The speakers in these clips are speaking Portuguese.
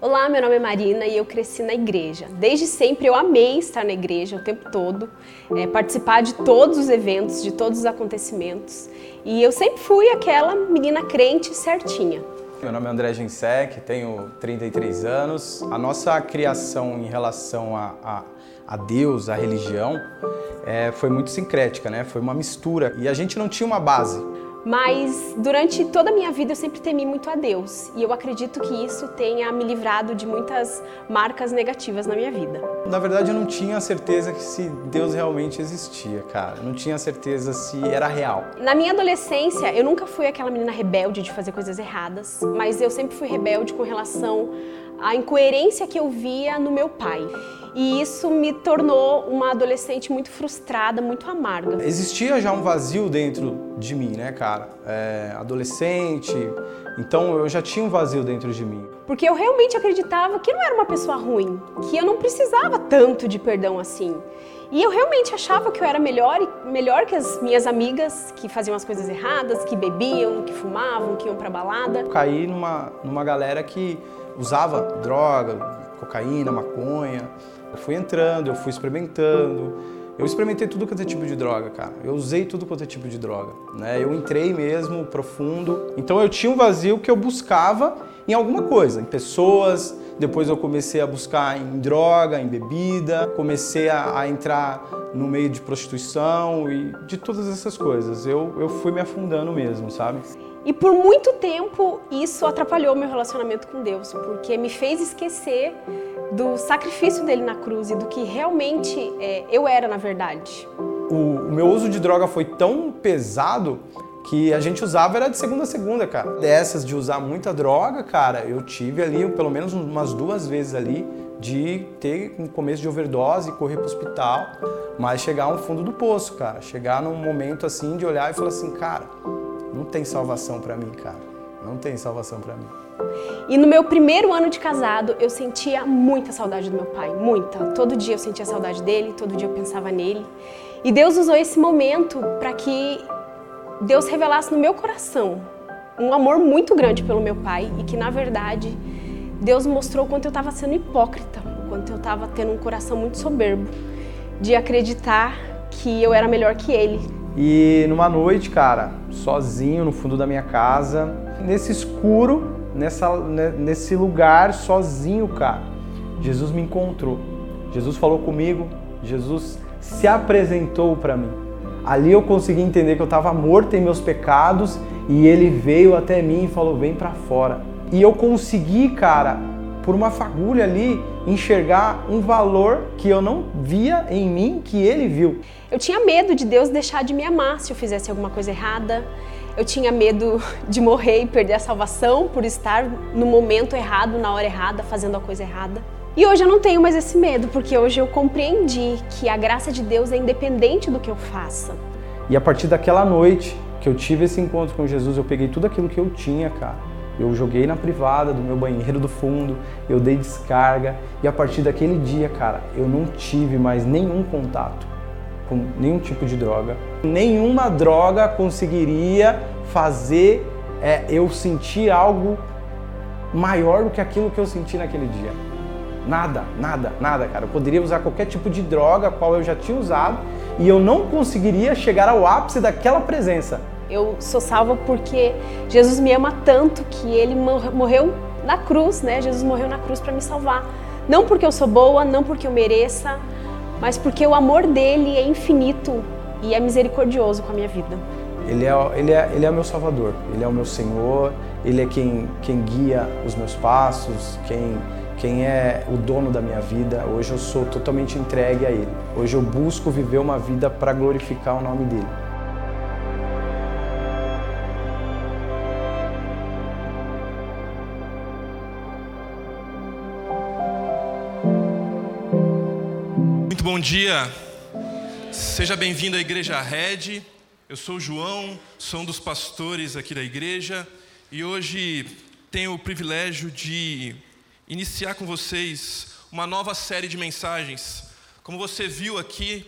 Olá, meu nome é Marina e eu cresci na igreja. Desde sempre eu amei estar na igreja o tempo todo, é, participar de todos os eventos, de todos os acontecimentos. E eu sempre fui aquela menina crente certinha. Meu nome é André Gensek, tenho 33 anos. A nossa criação em relação a, a, a Deus, a religião, é, foi muito sincrética, né? Foi uma mistura e a gente não tinha uma base. Mas durante toda a minha vida eu sempre temi muito a Deus e eu acredito que isso tenha me livrado de muitas marcas negativas na minha vida. Na verdade, eu não tinha certeza que se Deus realmente existia, cara. Eu não tinha certeza se era real. Na minha adolescência, eu nunca fui aquela menina rebelde de fazer coisas erradas, mas eu sempre fui rebelde com relação à incoerência que eu via no meu pai. E isso me tornou uma adolescente muito frustrada, muito amarga. Existia já um vazio dentro de mim, né, cara? É, adolescente, então eu já tinha um vazio dentro de mim. Porque eu realmente acreditava que eu não era uma pessoa ruim, que eu não precisava tanto de perdão assim. E eu realmente achava que eu era melhor, melhor que as minhas amigas que faziam as coisas erradas, que bebiam, que fumavam, que iam pra balada. Caí numa, numa galera que usava droga, cocaína, maconha. Eu fui entrando, eu fui experimentando. Eu experimentei tudo quanto é tipo de droga, cara. Eu usei tudo quanto é tipo de droga, né? Eu entrei mesmo profundo. Então eu tinha um vazio que eu buscava em alguma coisa, em pessoas. Depois eu comecei a buscar em droga, em bebida. Comecei a, a entrar no meio de prostituição e de todas essas coisas. Eu, eu fui me afundando mesmo, sabe? E por muito tempo isso atrapalhou meu relacionamento com Deus, porque me fez esquecer do sacrifício dele na cruz e do que realmente é, eu era na verdade. O, o meu uso de droga foi tão pesado que a gente usava era de segunda a segunda, cara. Dessas de usar muita droga, cara, eu tive ali pelo menos umas duas vezes ali de ter um começo de overdose, correr pro hospital, mas chegar ao fundo do poço, cara. Chegar num momento assim de olhar e falar assim, cara, não tem salvação para mim, cara. Não tem salvação para mim. E no meu primeiro ano de casado, eu sentia muita saudade do meu pai, muita. Todo dia eu sentia saudade dele, todo dia eu pensava nele. E Deus usou esse momento para que Deus revelasse no meu coração um amor muito grande pelo meu pai e que, na verdade, Deus mostrou o quanto eu estava sendo hipócrita, o quanto eu estava tendo um coração muito soberbo de acreditar que eu era melhor que ele. E numa noite, cara, sozinho no fundo da minha casa, nesse escuro, nessa, nesse lugar sozinho, cara. Jesus me encontrou. Jesus falou comigo. Jesus se apresentou para mim. Ali eu consegui entender que eu estava morto em meus pecados e ele veio até mim e falou: "Vem para fora". E eu consegui, cara, por uma fagulha ali, enxergar um valor que eu não via em mim, que ele viu. Eu tinha medo de Deus deixar de me amar se eu fizesse alguma coisa errada. Eu tinha medo de morrer e perder a salvação por estar no momento errado, na hora errada, fazendo a coisa errada. E hoje eu não tenho mais esse medo, porque hoje eu compreendi que a graça de Deus é independente do que eu faça. E a partir daquela noite que eu tive esse encontro com Jesus, eu peguei tudo aquilo que eu tinha, cara. Eu joguei na privada do meu banheiro do fundo, eu dei descarga e a partir daquele dia, cara, eu não tive mais nenhum contato com nenhum tipo de droga. Nenhuma droga conseguiria fazer é, eu sentir algo maior do que aquilo que eu senti naquele dia. Nada, nada, nada, cara. Eu poderia usar qualquer tipo de droga, qual eu já tinha usado, e eu não conseguiria chegar ao ápice daquela presença. Eu sou salva porque Jesus me ama tanto que ele morreu na cruz, né? Jesus morreu na cruz para me salvar. Não porque eu sou boa, não porque eu mereça, mas porque o amor dele é infinito e é misericordioso com a minha vida. Ele é, ele é, ele é meu salvador, ele é o meu Senhor, ele é quem, quem guia os meus passos, quem, quem é o dono da minha vida. Hoje eu sou totalmente entregue a ele. Hoje eu busco viver uma vida para glorificar o nome dele. Bom dia. Seja bem-vindo à Igreja Red. Eu sou o João, sou um dos pastores aqui da igreja e hoje tenho o privilégio de iniciar com vocês uma nova série de mensagens. Como você viu aqui,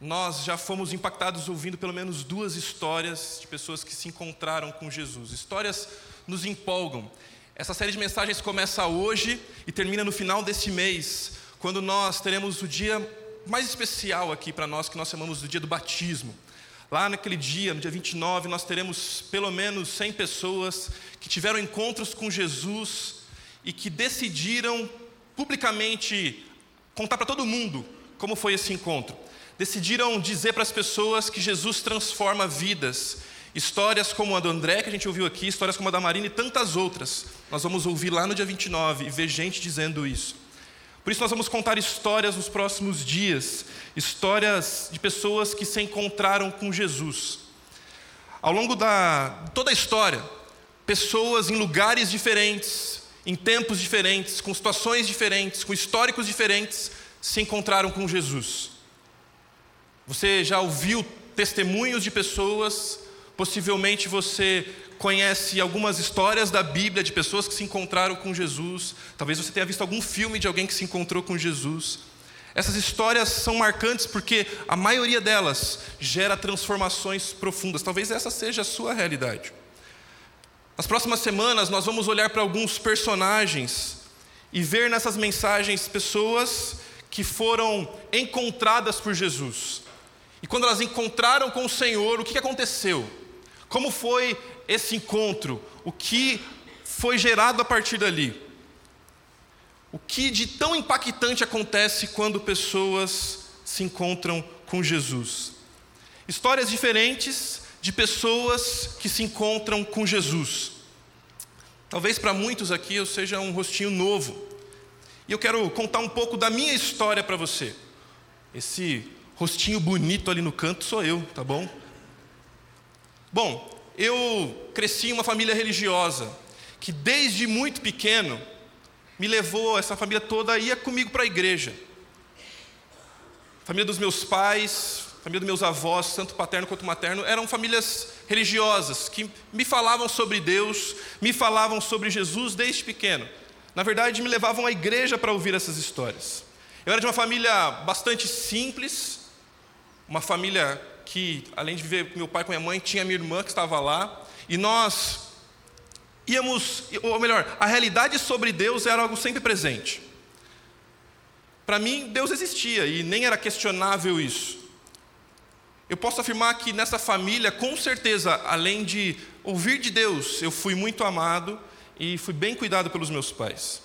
nós já fomos impactados ouvindo pelo menos duas histórias de pessoas que se encontraram com Jesus. Histórias nos empolgam. Essa série de mensagens começa hoje e termina no final deste mês, quando nós teremos o dia mais especial aqui para nós, que nós chamamos do dia do batismo. Lá naquele dia, no dia 29, nós teremos pelo menos 100 pessoas que tiveram encontros com Jesus e que decidiram publicamente contar para todo mundo como foi esse encontro. Decidiram dizer para as pessoas que Jesus transforma vidas. Histórias como a do André, que a gente ouviu aqui, histórias como a da Marina e tantas outras. Nós vamos ouvir lá no dia 29 e ver gente dizendo isso. Por isso, nós vamos contar histórias nos próximos dias, histórias de pessoas que se encontraram com Jesus. Ao longo da toda a história, pessoas em lugares diferentes, em tempos diferentes, com situações diferentes, com históricos diferentes, se encontraram com Jesus. Você já ouviu testemunhos de pessoas, possivelmente você conhece algumas histórias da Bíblia de pessoas que se encontraram com Jesus. Talvez você tenha visto algum filme de alguém que se encontrou com Jesus. Essas histórias são marcantes porque a maioria delas gera transformações profundas. Talvez essa seja a sua realidade. Nas próximas semanas, nós vamos olhar para alguns personagens e ver nessas mensagens pessoas que foram encontradas por Jesus. E quando elas encontraram com o Senhor, o que aconteceu? Como foi esse encontro, o que foi gerado a partir dali. O que de tão impactante acontece quando pessoas se encontram com Jesus? Histórias diferentes de pessoas que se encontram com Jesus. Talvez para muitos aqui eu seja um rostinho novo. E eu quero contar um pouco da minha história para você. Esse rostinho bonito ali no canto sou eu, tá bom? Bom, eu cresci em uma família religiosa que desde muito pequeno me levou, essa família toda ia comigo para a igreja. família dos meus pais, família dos meus avós, tanto paterno quanto materno, eram famílias religiosas que me falavam sobre Deus, me falavam sobre Jesus desde pequeno. Na verdade, me levavam à igreja para ouvir essas histórias. Eu era de uma família bastante simples, uma família que, além de viver com meu pai e com minha mãe, tinha minha irmã que estava lá, e nós íamos, ou melhor, a realidade sobre Deus era algo sempre presente. Para mim, Deus existia e nem era questionável isso. Eu posso afirmar que nessa família, com certeza, além de ouvir de Deus, eu fui muito amado e fui bem cuidado pelos meus pais.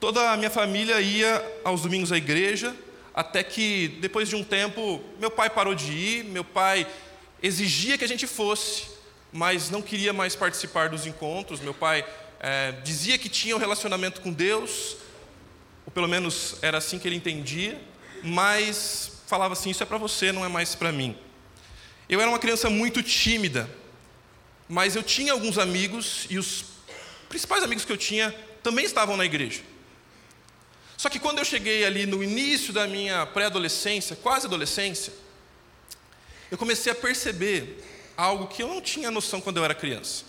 Toda a minha família ia aos domingos à igreja, até que, depois de um tempo, meu pai parou de ir, meu pai exigia que a gente fosse, mas não queria mais participar dos encontros. Meu pai é, dizia que tinha um relacionamento com Deus, ou pelo menos era assim que ele entendia, mas falava assim: Isso é para você, não é mais para mim. Eu era uma criança muito tímida, mas eu tinha alguns amigos, e os principais amigos que eu tinha também estavam na igreja. Só que quando eu cheguei ali no início da minha pré-adolescência, quase adolescência, eu comecei a perceber algo que eu não tinha noção quando eu era criança.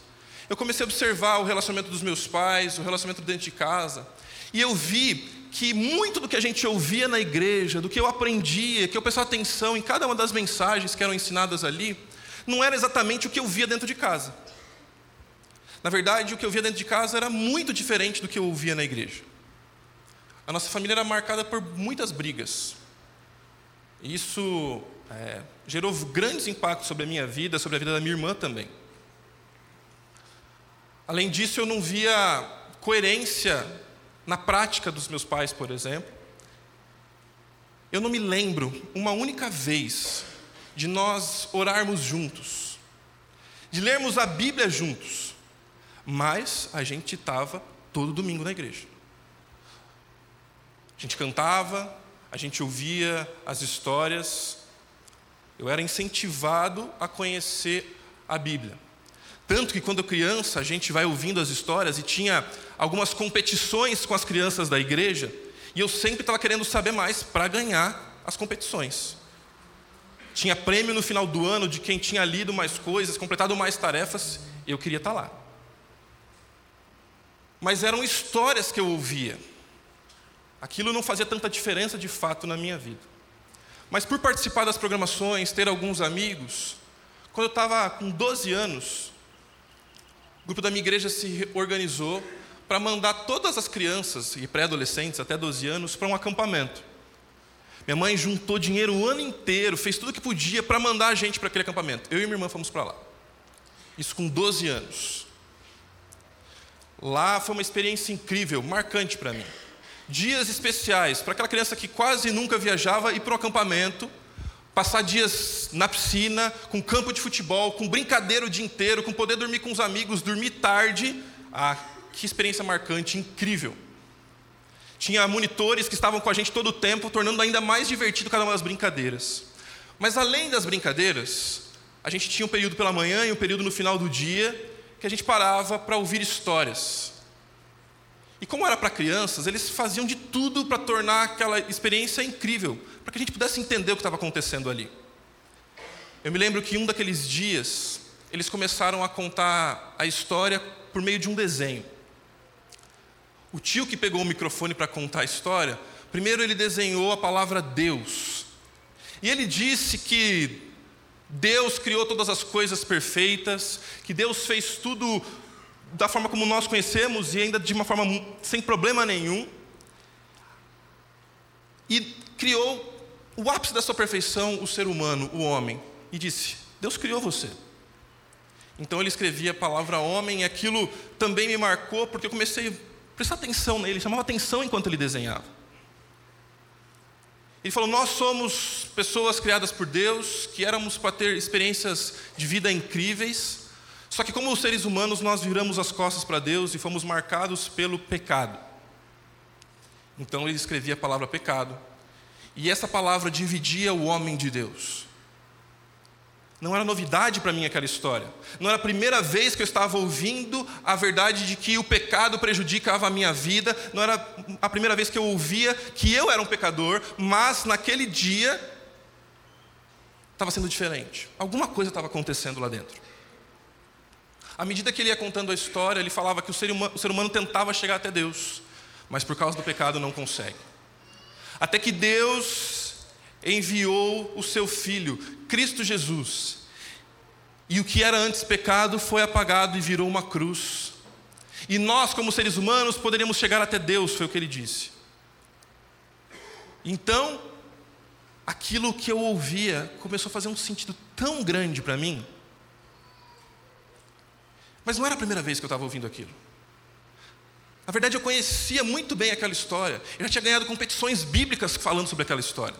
Eu comecei a observar o relacionamento dos meus pais, o relacionamento dentro de casa, e eu vi que muito do que a gente ouvia na igreja, do que eu aprendia, que eu prestava atenção em cada uma das mensagens que eram ensinadas ali, não era exatamente o que eu via dentro de casa. Na verdade, o que eu via dentro de casa era muito diferente do que eu ouvia na igreja. A nossa família era marcada por muitas brigas. Isso é, gerou grandes impactos sobre a minha vida, sobre a vida da minha irmã também. Além disso, eu não via coerência na prática dos meus pais, por exemplo. Eu não me lembro uma única vez de nós orarmos juntos, de lermos a Bíblia juntos, mas a gente estava todo domingo na igreja. A gente cantava, a gente ouvia as histórias. Eu era incentivado a conhecer a Bíblia. Tanto que quando criança a gente vai ouvindo as histórias e tinha algumas competições com as crianças da igreja, e eu sempre estava querendo saber mais para ganhar as competições. Tinha prêmio no final do ano de quem tinha lido mais coisas, completado mais tarefas, eu queria estar tá lá. Mas eram histórias que eu ouvia. Aquilo não fazia tanta diferença de fato na minha vida. Mas por participar das programações, ter alguns amigos, quando eu estava com 12 anos, grupo da minha igreja se organizou para mandar todas as crianças e pré-adolescentes até 12 anos para um acampamento. Minha mãe juntou dinheiro o ano inteiro, fez tudo o que podia para mandar a gente para aquele acampamento. Eu e minha irmã fomos para lá. Isso com 12 anos. Lá foi uma experiência incrível, marcante para mim. Dias especiais para aquela criança que quase nunca viajava e para o acampamento, passar dias na piscina, com campo de futebol, com brincadeira o dia inteiro, com poder dormir com os amigos, dormir tarde. Ah, que experiência marcante, incrível. Tinha monitores que estavam com a gente todo o tempo, tornando ainda mais divertido cada uma das brincadeiras. Mas além das brincadeiras, a gente tinha um período pela manhã e um período no final do dia que a gente parava para ouvir histórias. E como era para crianças, eles faziam de tudo para tornar aquela experiência incrível, para que a gente pudesse entender o que estava acontecendo ali. Eu me lembro que um daqueles dias, eles começaram a contar a história por meio de um desenho. O tio que pegou o microfone para contar a história, primeiro ele desenhou a palavra Deus. E ele disse que Deus criou todas as coisas perfeitas, que Deus fez tudo da forma como nós conhecemos e ainda de uma forma sem problema nenhum. E criou o ápice da sua perfeição, o ser humano, o homem, e disse: Deus criou você. Então ele escrevia a palavra homem, e aquilo também me marcou, porque eu comecei a prestar atenção nele, chamava atenção enquanto ele desenhava. Ele falou: Nós somos pessoas criadas por Deus, que éramos para ter experiências de vida incríveis, só que, como seres humanos, nós viramos as costas para Deus e fomos marcados pelo pecado. Então, ele escrevia a palavra pecado, e essa palavra dividia o homem de Deus. Não era novidade para mim aquela história. Não era a primeira vez que eu estava ouvindo a verdade de que o pecado prejudicava a minha vida. Não era a primeira vez que eu ouvia que eu era um pecador. Mas naquele dia estava sendo diferente. Alguma coisa estava acontecendo lá dentro. À medida que ele ia contando a história, ele falava que o ser, humano, o ser humano tentava chegar até Deus, mas por causa do pecado não consegue. Até que Deus enviou o seu Filho, Cristo Jesus. E o que era antes pecado foi apagado e virou uma cruz. E nós, como seres humanos, poderíamos chegar até Deus, foi o que ele disse. Então, aquilo que eu ouvia começou a fazer um sentido tão grande para mim. Mas não era a primeira vez que eu estava ouvindo aquilo. Na verdade, eu conhecia muito bem aquela história. Eu já tinha ganhado competições bíblicas falando sobre aquela história.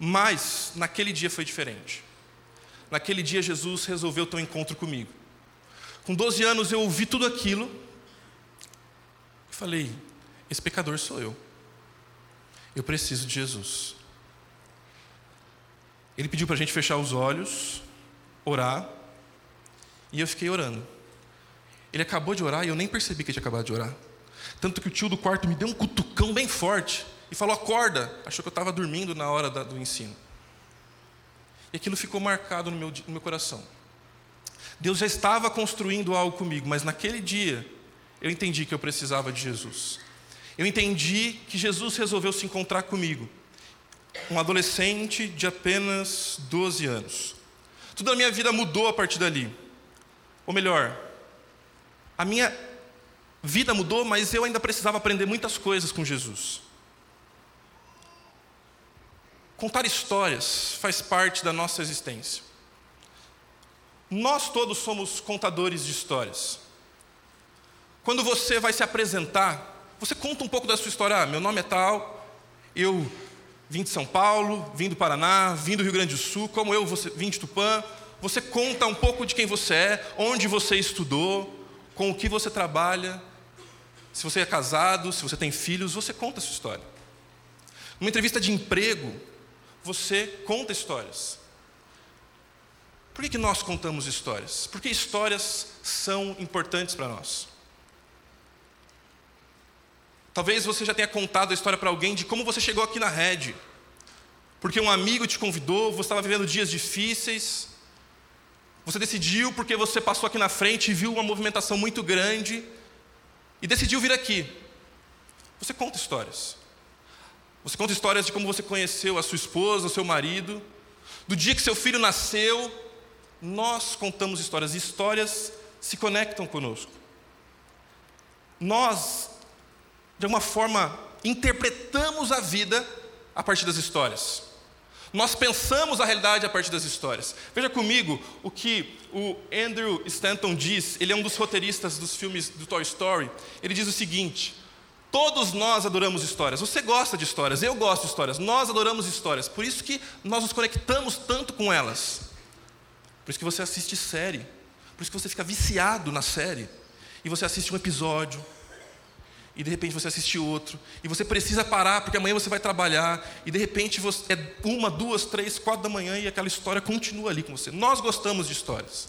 Mas naquele dia foi diferente. Naquele dia Jesus resolveu ter um encontro comigo. Com 12 anos eu ouvi tudo aquilo e falei: esse pecador sou eu. Eu preciso de Jesus. Ele pediu para a gente fechar os olhos, orar, e eu fiquei orando. Ele acabou de orar e eu nem percebi que ele tinha acabado de orar. Tanto que o tio do quarto me deu um cutucão bem forte e falou: acorda. Achou que eu estava dormindo na hora da, do ensino. E aquilo ficou marcado no meu, no meu coração. Deus já estava construindo algo comigo, mas naquele dia eu entendi que eu precisava de Jesus. Eu entendi que Jesus resolveu se encontrar comigo, um adolescente de apenas 12 anos. Tudo na minha vida mudou a partir dali. Ou melhor, a minha vida mudou, mas eu ainda precisava aprender muitas coisas com Jesus. Contar histórias faz parte da nossa existência. Nós todos somos contadores de histórias. Quando você vai se apresentar, você conta um pouco da sua história. Ah, meu nome é tal, eu vim de São Paulo, vim do Paraná, vim do Rio Grande do Sul, como eu você, vim de Tupã. Você conta um pouco de quem você é, onde você estudou, com o que você trabalha, se você é casado, se você tem filhos, você conta a sua história. Numa entrevista de emprego, você conta histórias. Por que, que nós contamos histórias? Porque histórias são importantes para nós. Talvez você já tenha contado a história para alguém de como você chegou aqui na rede. Porque um amigo te convidou, você estava vivendo dias difíceis. Você decidiu porque você passou aqui na frente e viu uma movimentação muito grande e decidiu vir aqui. Você conta histórias. Você conta histórias de como você conheceu a sua esposa, o seu marido, do dia que seu filho nasceu. Nós contamos histórias. Histórias se conectam conosco. Nós, de alguma forma, interpretamos a vida a partir das histórias. Nós pensamos a realidade a partir das histórias. Veja comigo o que o Andrew Stanton diz, ele é um dos roteiristas dos filmes do Toy Story. Ele diz o seguinte: Todos nós adoramos histórias. Você gosta de histórias, eu gosto de histórias. Nós adoramos histórias. Por isso que nós nos conectamos tanto com elas. Por isso que você assiste série. Por isso que você fica viciado na série. E você assiste um episódio, e de repente você assiste outro, e você precisa parar porque amanhã você vai trabalhar, e de repente você, é uma, duas, três, quatro da manhã e aquela história continua ali com você. Nós gostamos de histórias,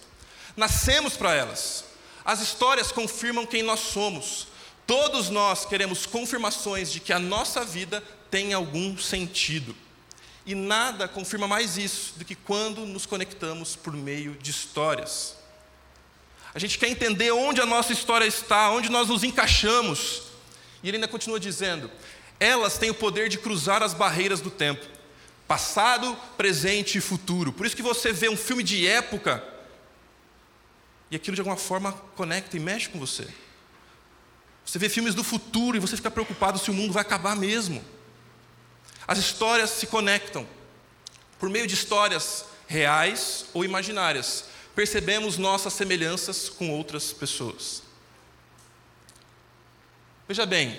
nascemos para elas. As histórias confirmam quem nós somos. Todos nós queremos confirmações de que a nossa vida tem algum sentido. E nada confirma mais isso do que quando nos conectamos por meio de histórias. A gente quer entender onde a nossa história está, onde nós nos encaixamos. E ele ainda continua dizendo: elas têm o poder de cruzar as barreiras do tempo, passado, presente e futuro. Por isso que você vê um filme de época e aquilo de alguma forma conecta e mexe com você. Você vê filmes do futuro e você fica preocupado se o mundo vai acabar mesmo. As histórias se conectam. Por meio de histórias reais ou imaginárias, percebemos nossas semelhanças com outras pessoas. Veja bem,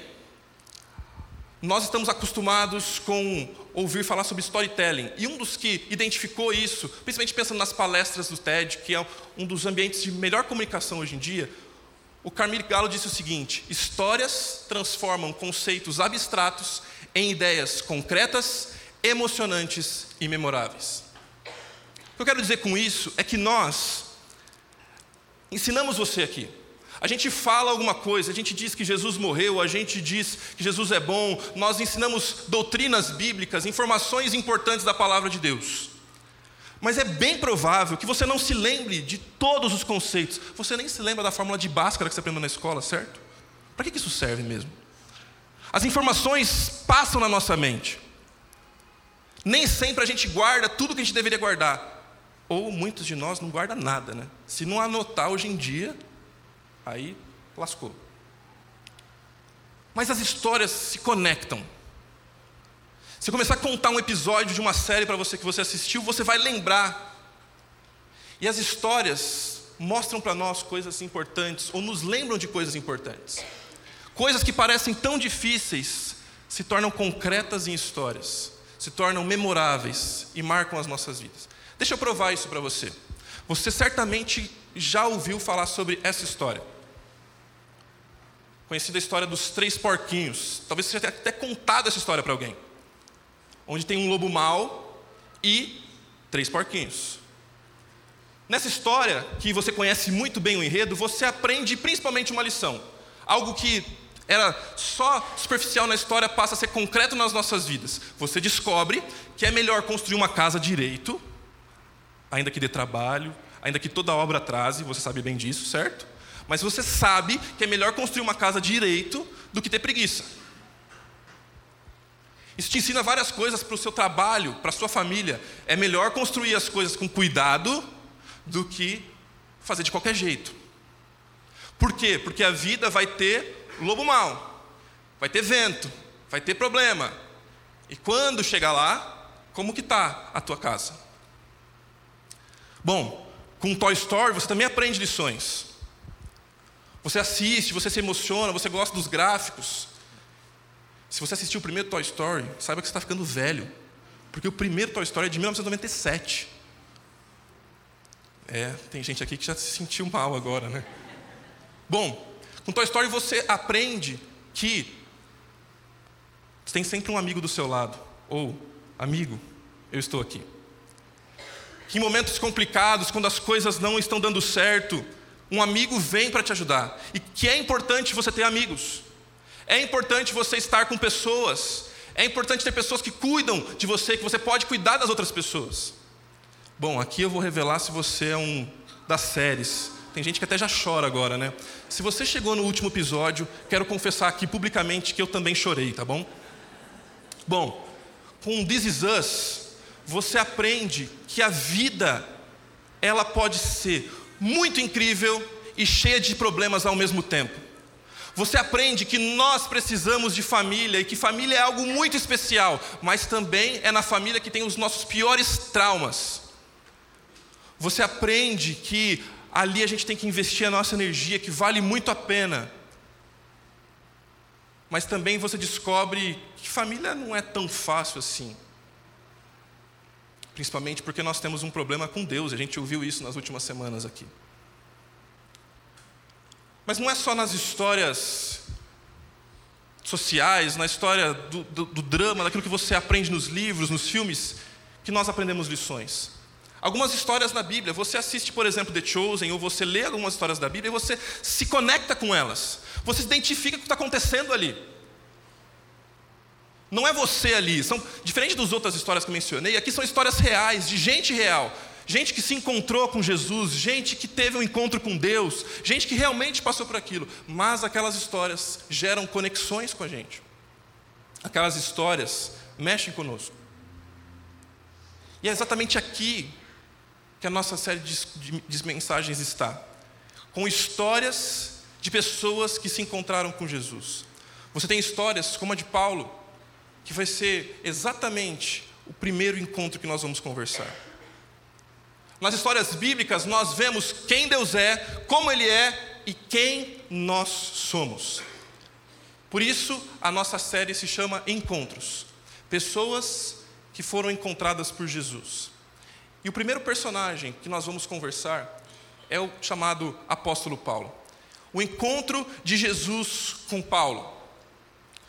nós estamos acostumados com ouvir falar sobre storytelling, e um dos que identificou isso, principalmente pensando nas palestras do TED, que é um dos ambientes de melhor comunicação hoje em dia, o Carmir Galo disse o seguinte: histórias transformam conceitos abstratos em ideias concretas, emocionantes e memoráveis. O que eu quero dizer com isso é que nós ensinamos você aqui a gente fala alguma coisa, a gente diz que Jesus morreu, a gente diz que Jesus é bom, nós ensinamos doutrinas bíblicas, informações importantes da palavra de Deus. Mas é bem provável que você não se lembre de todos os conceitos. Você nem se lembra da fórmula de Bhaskara que você aprendeu na escola, certo? Para que isso serve mesmo? As informações passam na nossa mente. Nem sempre a gente guarda tudo que a gente deveria guardar. Ou muitos de nós não guardam nada, né? Se não anotar hoje em dia, Aí lascou. Mas as histórias se conectam. Se eu começar a contar um episódio de uma série para você que você assistiu, você vai lembrar. E as histórias mostram para nós coisas importantes, ou nos lembram de coisas importantes. Coisas que parecem tão difíceis se tornam concretas em histórias, se tornam memoráveis e marcam as nossas vidas. Deixa eu provar isso para você. Você certamente já ouviu falar sobre essa história conhecida a história dos três porquinhos. Talvez você tenha até contado essa história para alguém. Onde tem um lobo mau e três porquinhos. Nessa história, que você conhece muito bem o enredo, você aprende principalmente uma lição. Algo que era só superficial na história passa a ser concreto nas nossas vidas. Você descobre que é melhor construir uma casa direito, ainda que dê trabalho, ainda que toda obra atrase, você sabe bem disso, certo? Mas você sabe que é melhor construir uma casa direito do que ter preguiça. Isso te ensina várias coisas para o seu trabalho, para a sua família. É melhor construir as coisas com cuidado do que fazer de qualquer jeito. Por quê? Porque a vida vai ter lobo mau, vai ter vento, vai ter problema. E quando chegar lá, como que está a tua casa? Bom, com Toy Story você também aprende lições. Você assiste, você se emociona, você gosta dos gráficos. Se você assistiu o primeiro Toy Story, saiba que você está ficando velho. Porque o primeiro Toy Story é de 1997. É, tem gente aqui que já se sentiu mal agora, né? Bom, com Toy Story você aprende que você tem sempre um amigo do seu lado. Ou, amigo, eu estou aqui. Que em momentos complicados, quando as coisas não estão dando certo, um amigo vem para te ajudar. E que é importante você ter amigos. É importante você estar com pessoas. É importante ter pessoas que cuidam de você, que você pode cuidar das outras pessoas. Bom, aqui eu vou revelar se você é um das séries. Tem gente que até já chora agora, né? Se você chegou no último episódio, quero confessar aqui publicamente que eu também chorei, tá bom? Bom, com This Is Us, você aprende que a vida ela pode ser muito incrível e cheia de problemas ao mesmo tempo. Você aprende que nós precisamos de família e que família é algo muito especial, mas também é na família que tem os nossos piores traumas. Você aprende que ali a gente tem que investir a nossa energia, que vale muito a pena. Mas também você descobre que família não é tão fácil assim. Principalmente porque nós temos um problema com Deus, a gente ouviu isso nas últimas semanas aqui. Mas não é só nas histórias sociais, na história do, do, do, drama, daquilo que você aprende nos livros, nos filmes, que nós aprendemos lições. Algumas histórias na Bíblia, você assiste, por exemplo, The Chosen, ou você lê algumas histórias da Bíblia e você se conecta com elas. Você se identifica com o que está acontecendo ali. Não é você ali. São diferente das outras histórias que eu mencionei. Aqui são histórias reais de gente real, gente que se encontrou com Jesus, gente que teve um encontro com Deus, gente que realmente passou por aquilo. Mas aquelas histórias geram conexões com a gente. Aquelas histórias mexem conosco. E é exatamente aqui que a nossa série de, de, de mensagens está com histórias de pessoas que se encontraram com Jesus. Você tem histórias como a de Paulo, que vai ser exatamente o primeiro encontro que nós vamos conversar. Nas histórias bíblicas, nós vemos quem Deus é, como Ele é e quem nós somos. Por isso, a nossa série se chama Encontros pessoas que foram encontradas por Jesus. E o primeiro personagem que nós vamos conversar é o chamado apóstolo Paulo. O encontro de Jesus com Paulo.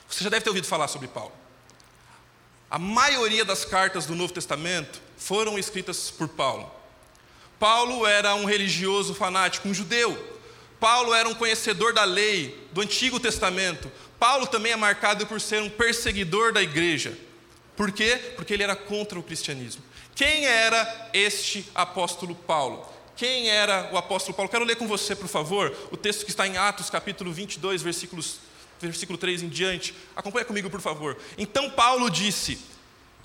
Você já deve ter ouvido falar sobre Paulo. A maioria das cartas do Novo Testamento foram escritas por Paulo. Paulo era um religioso fanático, um judeu. Paulo era um conhecedor da lei do Antigo Testamento. Paulo também é marcado por ser um perseguidor da igreja. Por quê? Porque ele era contra o cristianismo. Quem era este apóstolo Paulo? Quem era o apóstolo Paulo? Quero ler com você, por favor, o texto que está em Atos, capítulo 22, versículos versículo 3 em diante. Acompanha comigo, por favor. Então Paulo disse: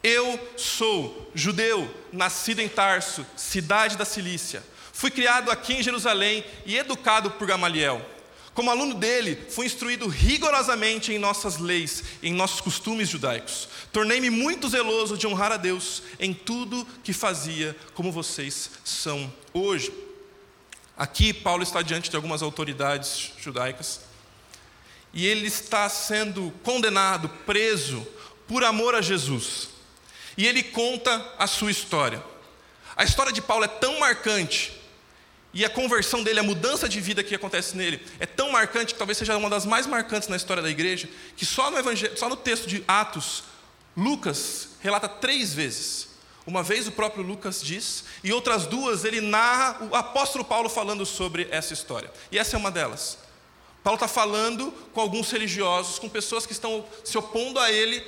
Eu sou judeu, nascido em Tarso, cidade da Cilícia. Fui criado aqui em Jerusalém e educado por Gamaliel. Como aluno dele, fui instruído rigorosamente em nossas leis, em nossos costumes judaicos. Tornei-me muito zeloso de honrar a Deus em tudo que fazia, como vocês são hoje. Aqui, Paulo está diante de algumas autoridades judaicas e ele está sendo condenado, preso, por amor a Jesus. E ele conta a sua história. A história de Paulo é tão marcante, e a conversão dele, a mudança de vida que acontece nele, é tão marcante que talvez seja uma das mais marcantes na história da igreja, que só no, evangelho, só no texto de Atos, Lucas relata três vezes. Uma vez o próprio Lucas diz, e outras duas ele narra o apóstolo Paulo falando sobre essa história. E essa é uma delas. Paulo está falando com alguns religiosos, com pessoas que estão se opondo a ele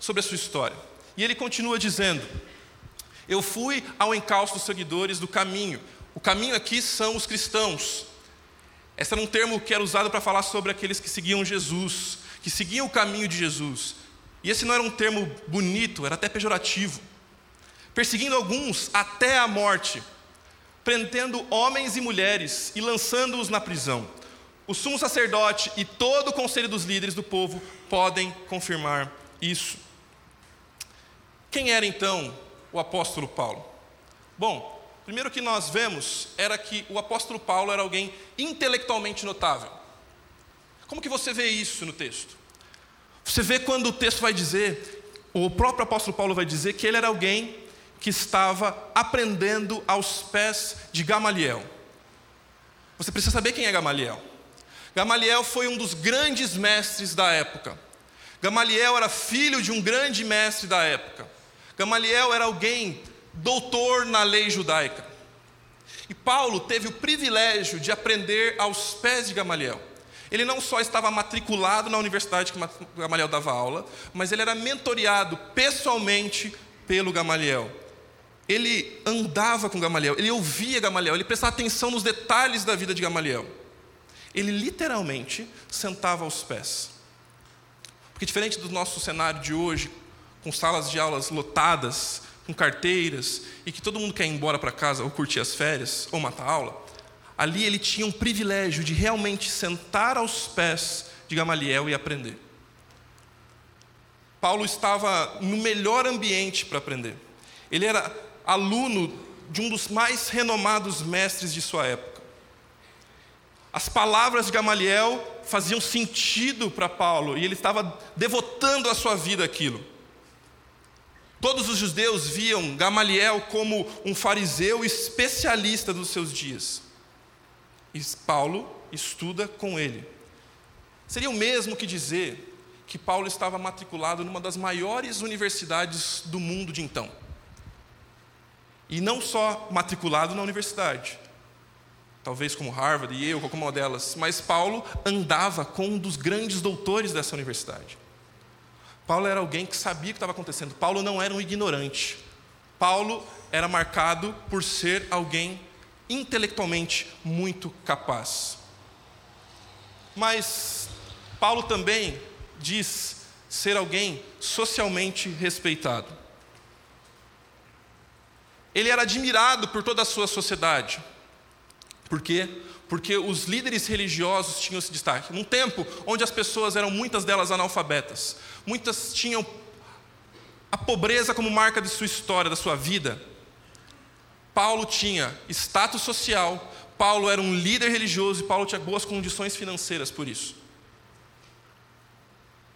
sobre a sua história. E ele continua dizendo: Eu fui ao encalço dos seguidores do caminho. O caminho aqui são os cristãos. Esse era um termo que era usado para falar sobre aqueles que seguiam Jesus, que seguiam o caminho de Jesus. E esse não era um termo bonito, era até pejorativo. Perseguindo alguns até a morte, prendendo homens e mulheres e lançando-os na prisão o sumo sacerdote e todo o conselho dos líderes do povo podem confirmar isso. Quem era então o apóstolo Paulo? Bom, primeiro que nós vemos era que o apóstolo Paulo era alguém intelectualmente notável. Como que você vê isso no texto? Você vê quando o texto vai dizer, o próprio apóstolo Paulo vai dizer que ele era alguém que estava aprendendo aos pés de Gamaliel. Você precisa saber quem é Gamaliel. Gamaliel foi um dos grandes mestres da época. Gamaliel era filho de um grande mestre da época. Gamaliel era alguém doutor na lei judaica. E Paulo teve o privilégio de aprender aos pés de Gamaliel. Ele não só estava matriculado na universidade que Gamaliel dava aula, mas ele era mentoreado pessoalmente pelo Gamaliel. Ele andava com Gamaliel, ele ouvia Gamaliel, ele prestava atenção nos detalhes da vida de Gamaliel. Ele literalmente sentava aos pés. Porque, diferente do nosso cenário de hoje, com salas de aulas lotadas, com carteiras, e que todo mundo quer ir embora para casa ou curtir as férias ou matar a aula, Ali ele tinha um privilégio de realmente sentar aos pés de Gamaliel e aprender. Paulo estava no melhor ambiente para aprender. Ele era aluno de um dos mais renomados mestres de sua época. As palavras de Gamaliel faziam sentido para Paulo e ele estava devotando a sua vida àquilo. Todos os judeus viam Gamaliel como um fariseu especialista dos seus dias. E Paulo estuda com ele. Seria o mesmo que dizer que Paulo estava matriculado numa das maiores universidades do mundo de então. E não só matriculado na universidade, talvez como Harvard e eu, uma delas, mas Paulo andava com um dos grandes doutores dessa universidade. Paulo era alguém que sabia o que estava acontecendo. Paulo não era um ignorante. Paulo era marcado por ser alguém intelectualmente muito capaz. Mas Paulo também diz ser alguém socialmente respeitado. Ele era admirado por toda a sua sociedade. Por quê? Porque os líderes religiosos tinham esse destaque. Num tempo onde as pessoas eram muitas delas analfabetas, muitas tinham a pobreza como marca de sua história, da sua vida. Paulo tinha status social, Paulo era um líder religioso e Paulo tinha boas condições financeiras por isso.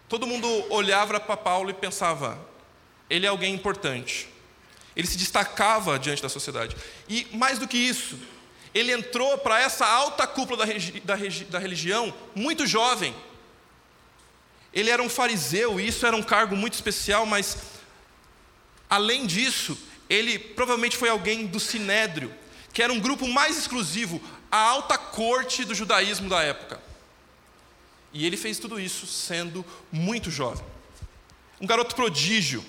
Todo mundo olhava para Paulo e pensava: ele é alguém importante. Ele se destacava diante da sociedade. E mais do que isso, ele entrou para essa alta cúpula da, da, da religião muito jovem. Ele era um fariseu, e isso era um cargo muito especial, mas além disso, ele provavelmente foi alguém do sinédrio, que era um grupo mais exclusivo, a alta corte do judaísmo da época. E ele fez tudo isso sendo muito jovem. Um garoto prodígio,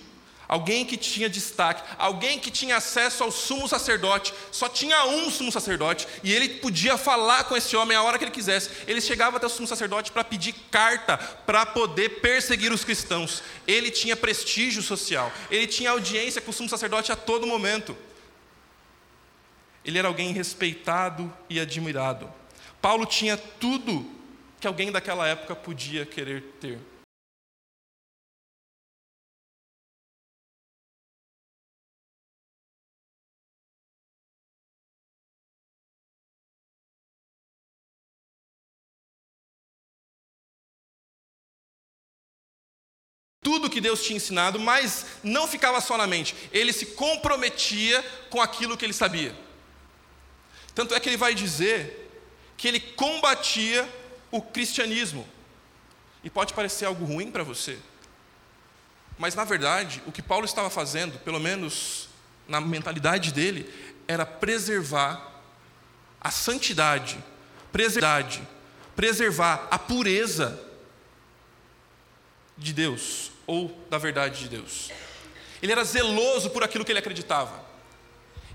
alguém que tinha destaque, alguém que tinha acesso ao sumo sacerdote, só tinha um sumo sacerdote, e ele podia falar com esse homem a hora que ele quisesse. Ele chegava até o sumo sacerdote para pedir carta para poder perseguir os cristãos. Ele tinha prestígio social, ele tinha audiência com o sumo sacerdote a todo momento. Ele era alguém respeitado e admirado. Paulo tinha tudo que alguém daquela época podia querer ter. Tudo que Deus tinha ensinado, mas não ficava só na mente, ele se comprometia com aquilo que ele sabia. Tanto é que ele vai dizer que ele combatia o cristianismo. E pode parecer algo ruim para você. Mas, na verdade, o que Paulo estava fazendo, pelo menos na mentalidade dele, era preservar a santidade, preservar, preservar a pureza de Deus, ou da verdade de Deus. Ele era zeloso por aquilo que ele acreditava.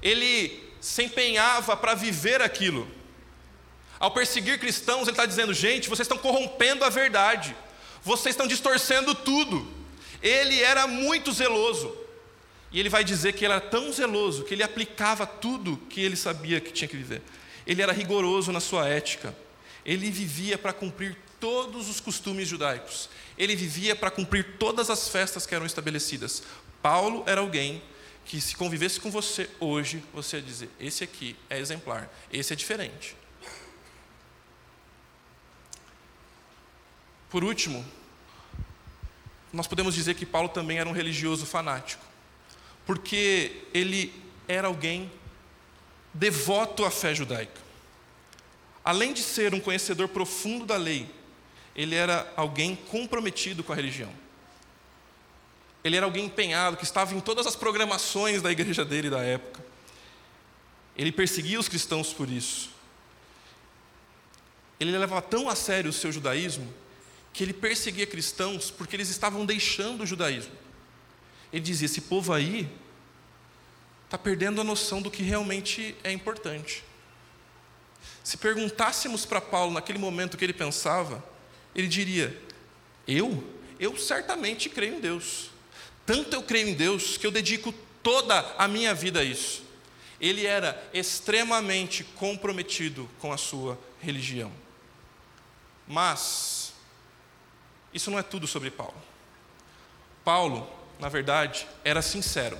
Ele se empenhava para viver aquilo. Ao perseguir cristãos, ele está dizendo: gente, vocês estão corrompendo a verdade, vocês estão distorcendo tudo. Ele era muito zeloso. E ele vai dizer que ele era tão zeloso que ele aplicava tudo que ele sabia que tinha que viver. Ele era rigoroso na sua ética. Ele vivia para cumprir todos os costumes judaicos. Ele vivia para cumprir todas as festas que eram estabelecidas. Paulo era alguém que, se convivesse com você hoje, você ia dizer: esse aqui é exemplar, esse é diferente. Por último, nós podemos dizer que Paulo também era um religioso fanático, porque ele era alguém devoto à fé judaica. Além de ser um conhecedor profundo da lei, ele era alguém comprometido com a religião. Ele era alguém empenhado, que estava em todas as programações da igreja dele da época. Ele perseguia os cristãos por isso. Ele levava tão a sério o seu judaísmo que ele perseguia cristãos porque eles estavam deixando o judaísmo. Ele dizia: esse povo aí está perdendo a noção do que realmente é importante. Se perguntássemos para Paulo naquele momento o que ele pensava, ele diria: Eu? Eu certamente creio em Deus. Tanto eu creio em Deus que eu dedico toda a minha vida a isso. Ele era extremamente comprometido com a sua religião. Mas, isso não é tudo sobre Paulo. Paulo, na verdade, era sincero,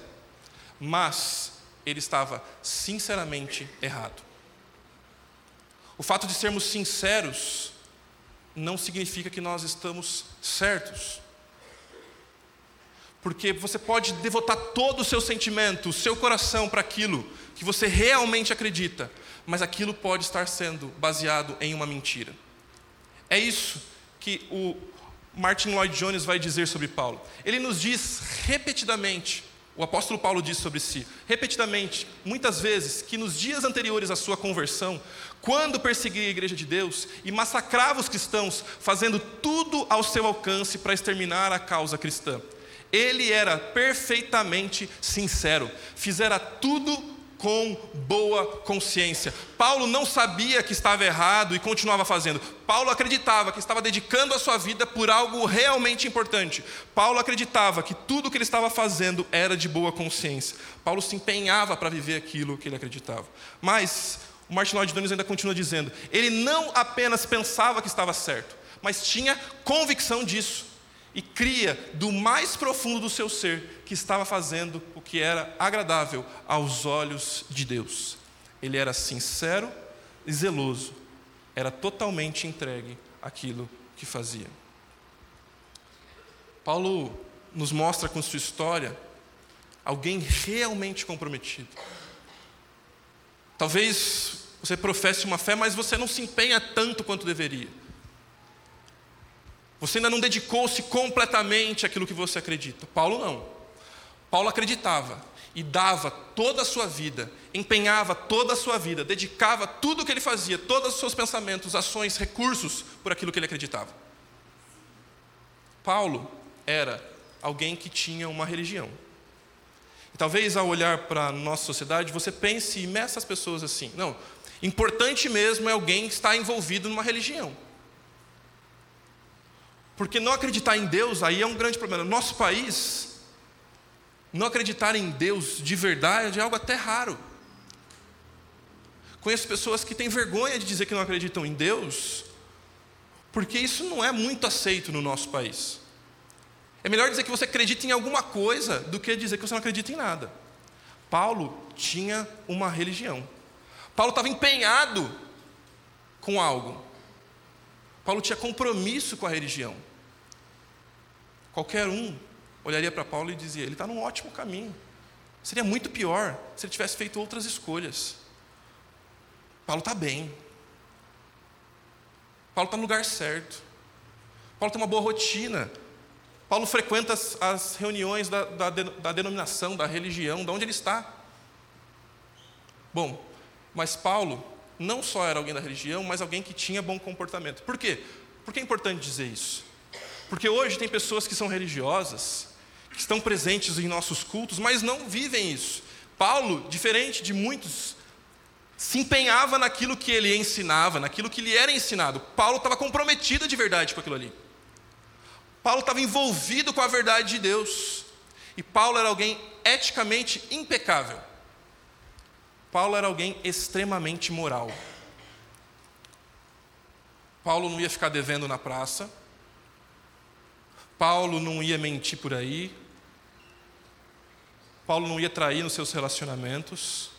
mas ele estava sinceramente errado. O fato de sermos sinceros não significa que nós estamos certos. Porque você pode devotar todo o seu sentimento, o seu coração para aquilo que você realmente acredita, mas aquilo pode estar sendo baseado em uma mentira. É isso que o Martin Lloyd Jones vai dizer sobre Paulo. Ele nos diz repetidamente, o apóstolo Paulo diz sobre si, repetidamente, muitas vezes, que nos dias anteriores à sua conversão, quando perseguia a igreja de Deus e massacrava os cristãos, fazendo tudo ao seu alcance para exterminar a causa cristã, ele era perfeitamente sincero, fizera tudo com boa consciência. Paulo não sabia que estava errado e continuava fazendo. Paulo acreditava que estava dedicando a sua vida por algo realmente importante. Paulo acreditava que tudo o que ele estava fazendo era de boa consciência. Paulo se empenhava para viver aquilo que ele acreditava. Mas o Martin Lloyd Jones ainda continua dizendo: ele não apenas pensava que estava certo, mas tinha convicção disso e cria do mais profundo do seu ser que estava fazendo o que era agradável aos olhos de Deus. Ele era sincero e zeloso, era totalmente entregue àquilo que fazia. Paulo nos mostra com sua história alguém realmente comprometido. Talvez você professe uma fé, mas você não se empenha tanto quanto deveria. Você ainda não dedicou-se completamente àquilo que você acredita. Paulo não. Paulo acreditava e dava toda a sua vida, empenhava toda a sua vida, dedicava tudo o que ele fazia, todos os seus pensamentos, ações, recursos por aquilo que ele acreditava. Paulo era alguém que tinha uma religião. E talvez ao olhar para a nossa sociedade, você pense e meça as pessoas assim: não, importante mesmo é alguém que está envolvido numa religião. Porque não acreditar em Deus aí é um grande problema. Nosso país, não acreditar em Deus de verdade é algo até raro. Conheço pessoas que têm vergonha de dizer que não acreditam em Deus, porque isso não é muito aceito no nosso país. É melhor dizer que você acredita em alguma coisa do que dizer que você não acredita em nada. Paulo tinha uma religião. Paulo estava empenhado com algo. Paulo tinha compromisso com a religião. Qualquer um olharia para Paulo e dizia: ele está num ótimo caminho. Seria muito pior se ele tivesse feito outras escolhas. Paulo está bem. Paulo está no lugar certo. Paulo tem uma boa rotina. Paulo frequenta as, as reuniões da, da, da denominação, da religião, de onde ele está. Bom, mas Paulo não só era alguém da religião, mas alguém que tinha bom comportamento. Por quê? Por que é importante dizer isso? Porque hoje tem pessoas que são religiosas, que estão presentes em nossos cultos, mas não vivem isso. Paulo, diferente de muitos, se empenhava naquilo que ele ensinava, naquilo que lhe era ensinado. Paulo estava comprometido de verdade com aquilo ali. Paulo estava envolvido com a verdade de Deus. E Paulo era alguém eticamente impecável. Paulo era alguém extremamente moral. Paulo não ia ficar devendo na praça. Paulo não ia mentir por aí. Paulo não ia trair nos seus relacionamentos.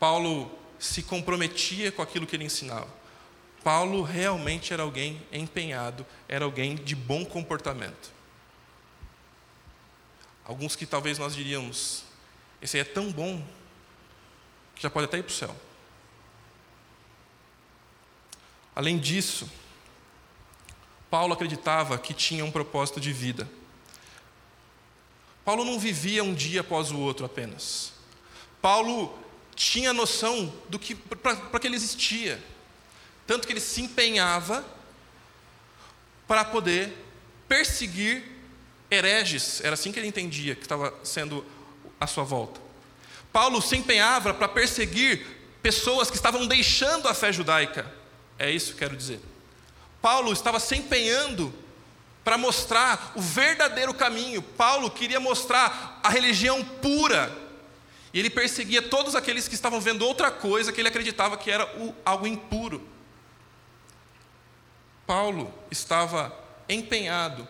Paulo se comprometia com aquilo que ele ensinava. Paulo realmente era alguém empenhado, era alguém de bom comportamento. Alguns que talvez nós diríamos, esse aí é tão bom que já pode até ir para o céu. Além disso, Paulo acreditava que tinha um propósito de vida. Paulo não vivia um dia após o outro apenas. Paulo tinha noção do que para que ele existia, tanto que ele se empenhava para poder perseguir hereges, era assim que ele entendia que estava sendo a sua volta. Paulo se empenhava para perseguir pessoas que estavam deixando a fé judaica, é isso que quero dizer. Paulo estava se empenhando para mostrar o verdadeiro caminho. Paulo queria mostrar a religião pura. E ele perseguia todos aqueles que estavam vendo outra coisa que ele acreditava que era o, algo impuro. Paulo estava empenhado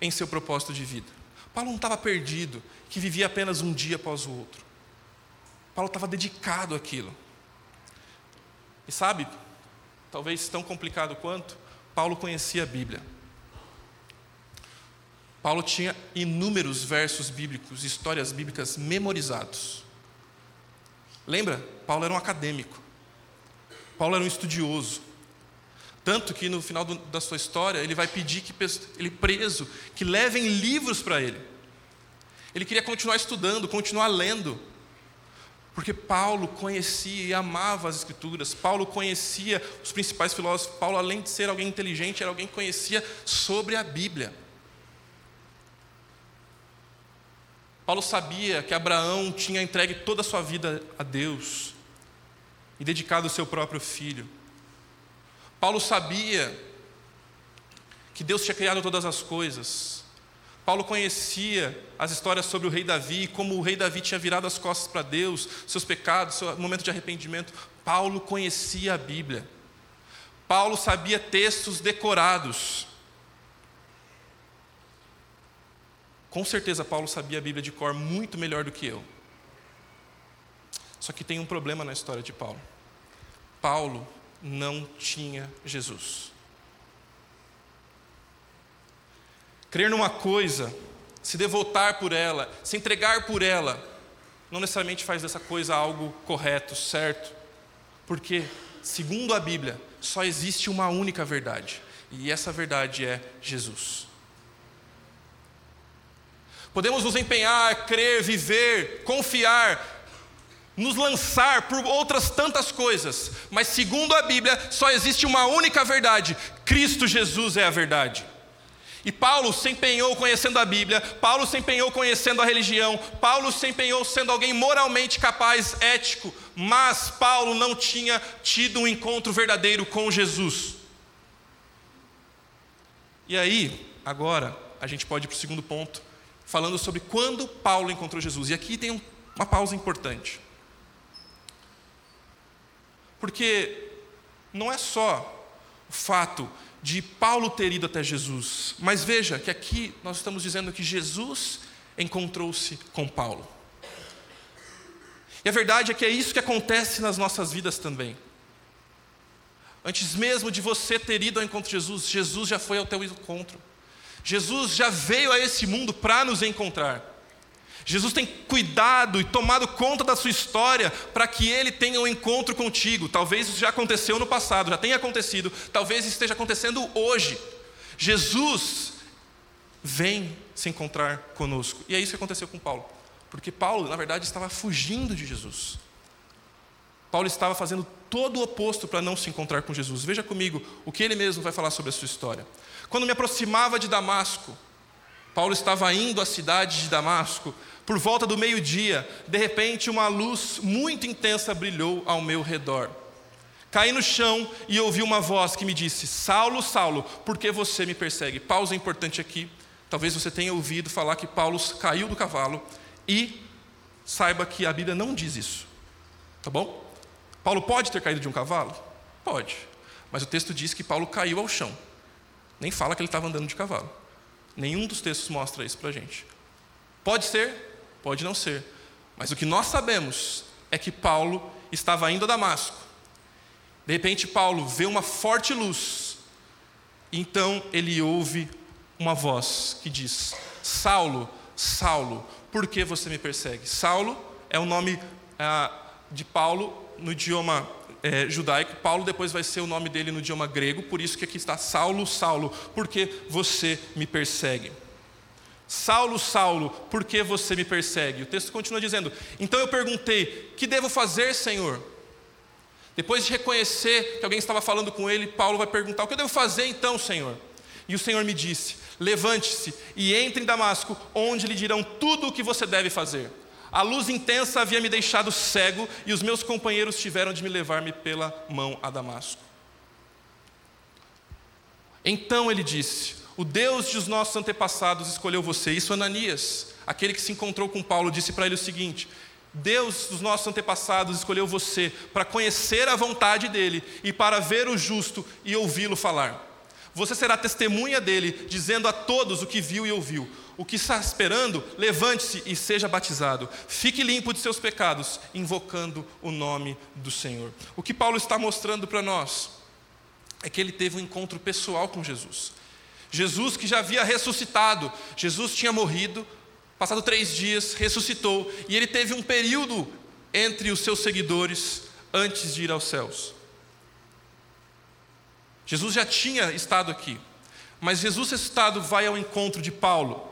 em seu propósito de vida. Paulo não estava perdido, que vivia apenas um dia após o outro. Paulo estava dedicado àquilo. E sabe, talvez tão complicado quanto, Paulo conhecia a Bíblia. Paulo tinha inúmeros versos bíblicos, histórias bíblicas memorizados. Lembra? Paulo era um acadêmico. Paulo era um estudioso. Tanto que no final do, da sua história, ele vai pedir que ele preso, que levem livros para ele. Ele queria continuar estudando, continuar lendo. Porque Paulo conhecia e amava as Escrituras, Paulo conhecia os principais filósofos. Paulo, além de ser alguém inteligente, era alguém que conhecia sobre a Bíblia. Paulo sabia que Abraão tinha entregue toda a sua vida a Deus e dedicado o seu próprio filho. Paulo sabia que Deus tinha criado todas as coisas Paulo conhecia as histórias sobre o rei Davi, como o rei Davi tinha virado as costas para Deus, seus pecados, seu momento de arrependimento. Paulo conhecia a Bíblia. Paulo sabia textos decorados. Com certeza, Paulo sabia a Bíblia de cor muito melhor do que eu. Só que tem um problema na história de Paulo. Paulo não tinha Jesus. Crer numa coisa, se devotar por ela, se entregar por ela, não necessariamente faz dessa coisa algo correto, certo. Porque, segundo a Bíblia, só existe uma única verdade, e essa verdade é Jesus. Podemos nos empenhar, crer, viver, confiar, nos lançar por outras tantas coisas, mas segundo a Bíblia, só existe uma única verdade: Cristo Jesus é a verdade. E Paulo se empenhou conhecendo a Bíblia, Paulo se empenhou conhecendo a religião, Paulo se empenhou sendo alguém moralmente capaz, ético, mas Paulo não tinha tido um encontro verdadeiro com Jesus. E aí, agora, a gente pode ir para o segundo ponto, falando sobre quando Paulo encontrou Jesus. E aqui tem uma pausa importante. Porque não é só o fato de Paulo ter ido até Jesus. Mas veja que aqui nós estamos dizendo que Jesus encontrou-se com Paulo. E a verdade é que é isso que acontece nas nossas vidas também. Antes mesmo de você ter ido ao encontro de Jesus, Jesus já foi ao teu encontro. Jesus já veio a esse mundo para nos encontrar. Jesus tem cuidado e tomado conta da sua história para que ele tenha um encontro contigo. Talvez isso já aconteceu no passado, já tenha acontecido, talvez esteja acontecendo hoje. Jesus vem se encontrar conosco. E é isso que aconteceu com Paulo. Porque Paulo, na verdade, estava fugindo de Jesus. Paulo estava fazendo todo o oposto para não se encontrar com Jesus. Veja comigo o que ele mesmo vai falar sobre a sua história. Quando me aproximava de Damasco, Paulo estava indo à cidade de Damasco por volta do meio-dia, de repente uma luz muito intensa brilhou ao meu redor. Caí no chão e ouvi uma voz que me disse: Saulo, Saulo, por que você me persegue? Pausa importante aqui. Talvez você tenha ouvido falar que Paulo caiu do cavalo e saiba que a Bíblia não diz isso. Tá bom? Paulo pode ter caído de um cavalo? Pode. Mas o texto diz que Paulo caiu ao chão. Nem fala que ele estava andando de cavalo. Nenhum dos textos mostra isso para a gente. Pode ser, Pode não ser. Mas o que nós sabemos é que Paulo estava indo a Damasco. De repente, Paulo vê uma forte luz. Então ele ouve uma voz que diz: Saulo, Saulo, por que você me persegue? Saulo é o nome ah, de Paulo no idioma é, judaico. Paulo depois vai ser o nome dele no idioma grego, por isso que aqui está Saulo, Saulo, por que você me persegue? Saulo, Saulo, por que você me persegue? O texto continua dizendo: Então eu perguntei: Que devo fazer, Senhor? Depois de reconhecer que alguém estava falando com ele, Paulo vai perguntar: O que eu devo fazer então, Senhor? E o Senhor me disse: Levante-se e entre em Damasco, onde lhe dirão tudo o que você deve fazer. A luz intensa havia me deixado cego e os meus companheiros tiveram de me levar-me pela mão a Damasco. Então ele disse: o Deus dos nossos antepassados escolheu você. Isso Ananias, aquele que se encontrou com Paulo, disse para ele o seguinte: Deus dos nossos antepassados escolheu você para conhecer a vontade dele e para ver o justo e ouvi-lo falar. Você será testemunha dele, dizendo a todos o que viu e ouviu. O que está esperando, levante-se e seja batizado. Fique limpo de seus pecados, invocando o nome do Senhor. O que Paulo está mostrando para nós é que ele teve um encontro pessoal com Jesus. Jesus que já havia ressuscitado, Jesus tinha morrido, passado três dias, ressuscitou, e ele teve um período entre os seus seguidores antes de ir aos céus. Jesus já tinha estado aqui, mas Jesus ressuscitado vai ao encontro de Paulo.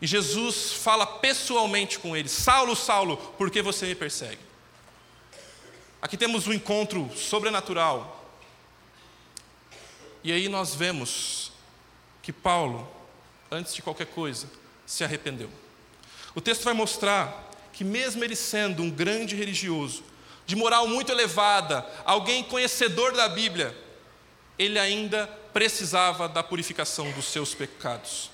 E Jesus fala pessoalmente com ele: Saulo, Saulo, por que você me persegue? Aqui temos um encontro sobrenatural. E aí nós vemos que Paulo, antes de qualquer coisa, se arrependeu. O texto vai mostrar que, mesmo ele sendo um grande religioso, de moral muito elevada, alguém conhecedor da Bíblia, ele ainda precisava da purificação dos seus pecados.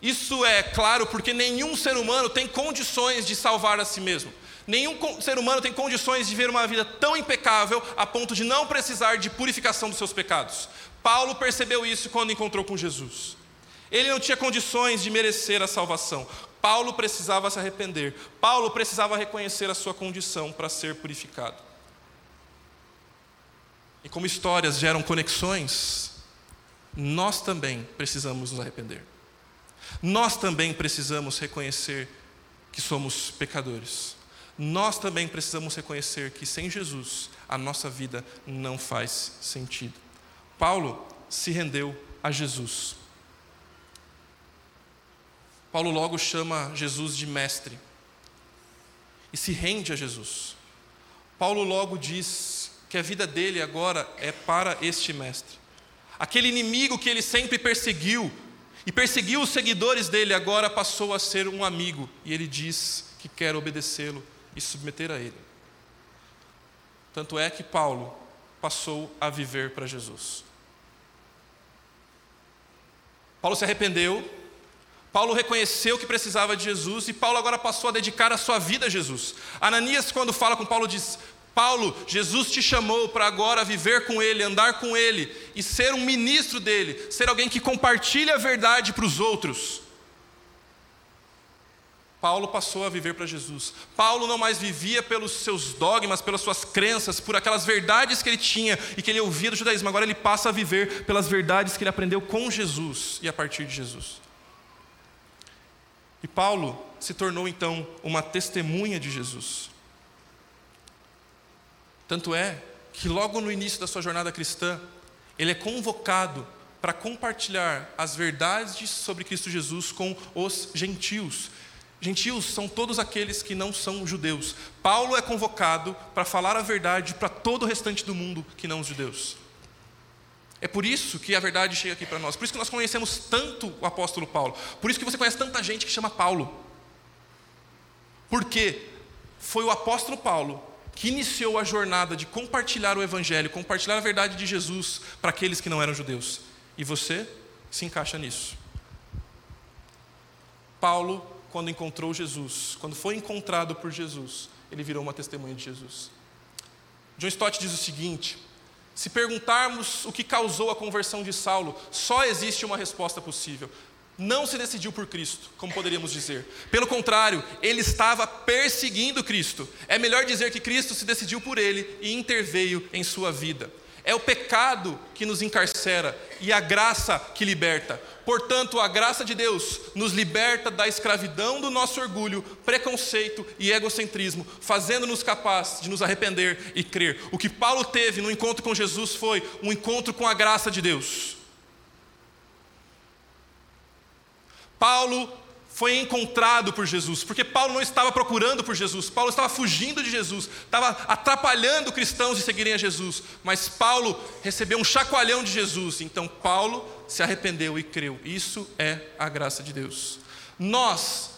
Isso é claro porque nenhum ser humano tem condições de salvar a si mesmo. Nenhum ser humano tem condições de viver uma vida tão impecável a ponto de não precisar de purificação dos seus pecados. Paulo percebeu isso quando encontrou com Jesus. Ele não tinha condições de merecer a salvação. Paulo precisava se arrepender. Paulo precisava reconhecer a sua condição para ser purificado. E como histórias geram conexões, nós também precisamos nos arrepender. Nós também precisamos reconhecer que somos pecadores. Nós também precisamos reconhecer que sem Jesus a nossa vida não faz sentido. Paulo se rendeu a Jesus. Paulo logo chama Jesus de mestre e se rende a Jesus. Paulo logo diz que a vida dele agora é para este mestre. Aquele inimigo que ele sempre perseguiu e perseguiu os seguidores dele, agora passou a ser um amigo e ele diz que quer obedecê-lo e submeter a ele. Tanto é que Paulo passou a viver para Jesus. Paulo se arrependeu, Paulo reconheceu que precisava de Jesus e Paulo agora passou a dedicar a sua vida a Jesus. Ananias, quando fala com Paulo, diz: Paulo, Jesus te chamou para agora viver com Ele, andar com Ele e ser um ministro dele, ser alguém que compartilha a verdade para os outros. Paulo passou a viver para Jesus. Paulo não mais vivia pelos seus dogmas, pelas suas crenças, por aquelas verdades que ele tinha e que ele ouvia do judaísmo. Agora ele passa a viver pelas verdades que ele aprendeu com Jesus e a partir de Jesus. E Paulo se tornou então uma testemunha de Jesus. Tanto é que logo no início da sua jornada cristã, ele é convocado para compartilhar as verdades sobre Cristo Jesus com os gentios. Gentios são todos aqueles que não são judeus. Paulo é convocado para falar a verdade para todo o restante do mundo que não os judeus. É por isso que a verdade chega aqui para nós. Por isso que nós conhecemos tanto o apóstolo Paulo. Por isso que você conhece tanta gente que chama Paulo. Porque foi o apóstolo Paulo que iniciou a jornada de compartilhar o evangelho, compartilhar a verdade de Jesus para aqueles que não eram judeus. E você se encaixa nisso. Paulo, quando encontrou Jesus, quando foi encontrado por Jesus, ele virou uma testemunha de Jesus. John Stott diz o seguinte: se perguntarmos o que causou a conversão de Saulo, só existe uma resposta possível. Não se decidiu por Cristo, como poderíamos dizer. Pelo contrário, ele estava perseguindo Cristo. É melhor dizer que Cristo se decidiu por ele e interveio em sua vida. É o pecado que nos encarcera e a graça que liberta. Portanto, a graça de Deus nos liberta da escravidão do nosso orgulho, preconceito e egocentrismo, fazendo-nos capazes de nos arrepender e crer. O que Paulo teve no encontro com Jesus foi um encontro com a graça de Deus. Paulo foi encontrado por Jesus, porque Paulo não estava procurando por Jesus, Paulo estava fugindo de Jesus, estava atrapalhando cristãos de seguirem a Jesus, mas Paulo recebeu um chacoalhão de Jesus, então Paulo se arrependeu e creu. Isso é a graça de Deus. Nós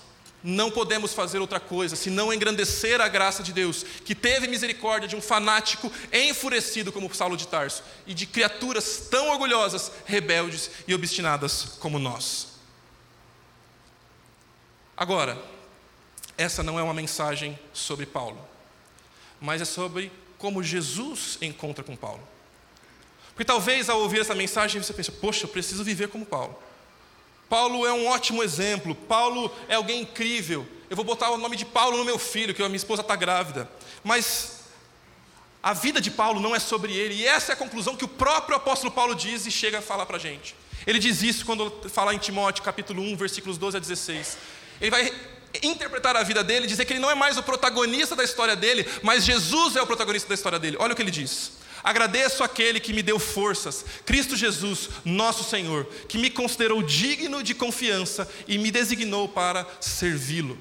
não podemos fazer outra coisa senão engrandecer a graça de Deus, que teve misericórdia de um fanático enfurecido como Saulo de Tarso e de criaturas tão orgulhosas, rebeldes e obstinadas como nós. Agora, essa não é uma mensagem sobre Paulo, mas é sobre como Jesus encontra com Paulo. Porque talvez ao ouvir essa mensagem você pense, poxa, eu preciso viver como Paulo. Paulo é um ótimo exemplo, Paulo é alguém incrível. Eu vou botar o nome de Paulo no meu filho, que a minha esposa está grávida. Mas a vida de Paulo não é sobre ele, e essa é a conclusão que o próprio apóstolo Paulo diz e chega a falar para a gente. Ele diz isso quando fala em Timóteo, capítulo 1, versículos 12 a 16. Ele vai interpretar a vida dele, dizer que ele não é mais o protagonista da história dele, mas Jesus é o protagonista da história dele. Olha o que ele diz. Agradeço aquele que me deu forças, Cristo Jesus, nosso Senhor, que me considerou digno de confiança e me designou para servi-lo.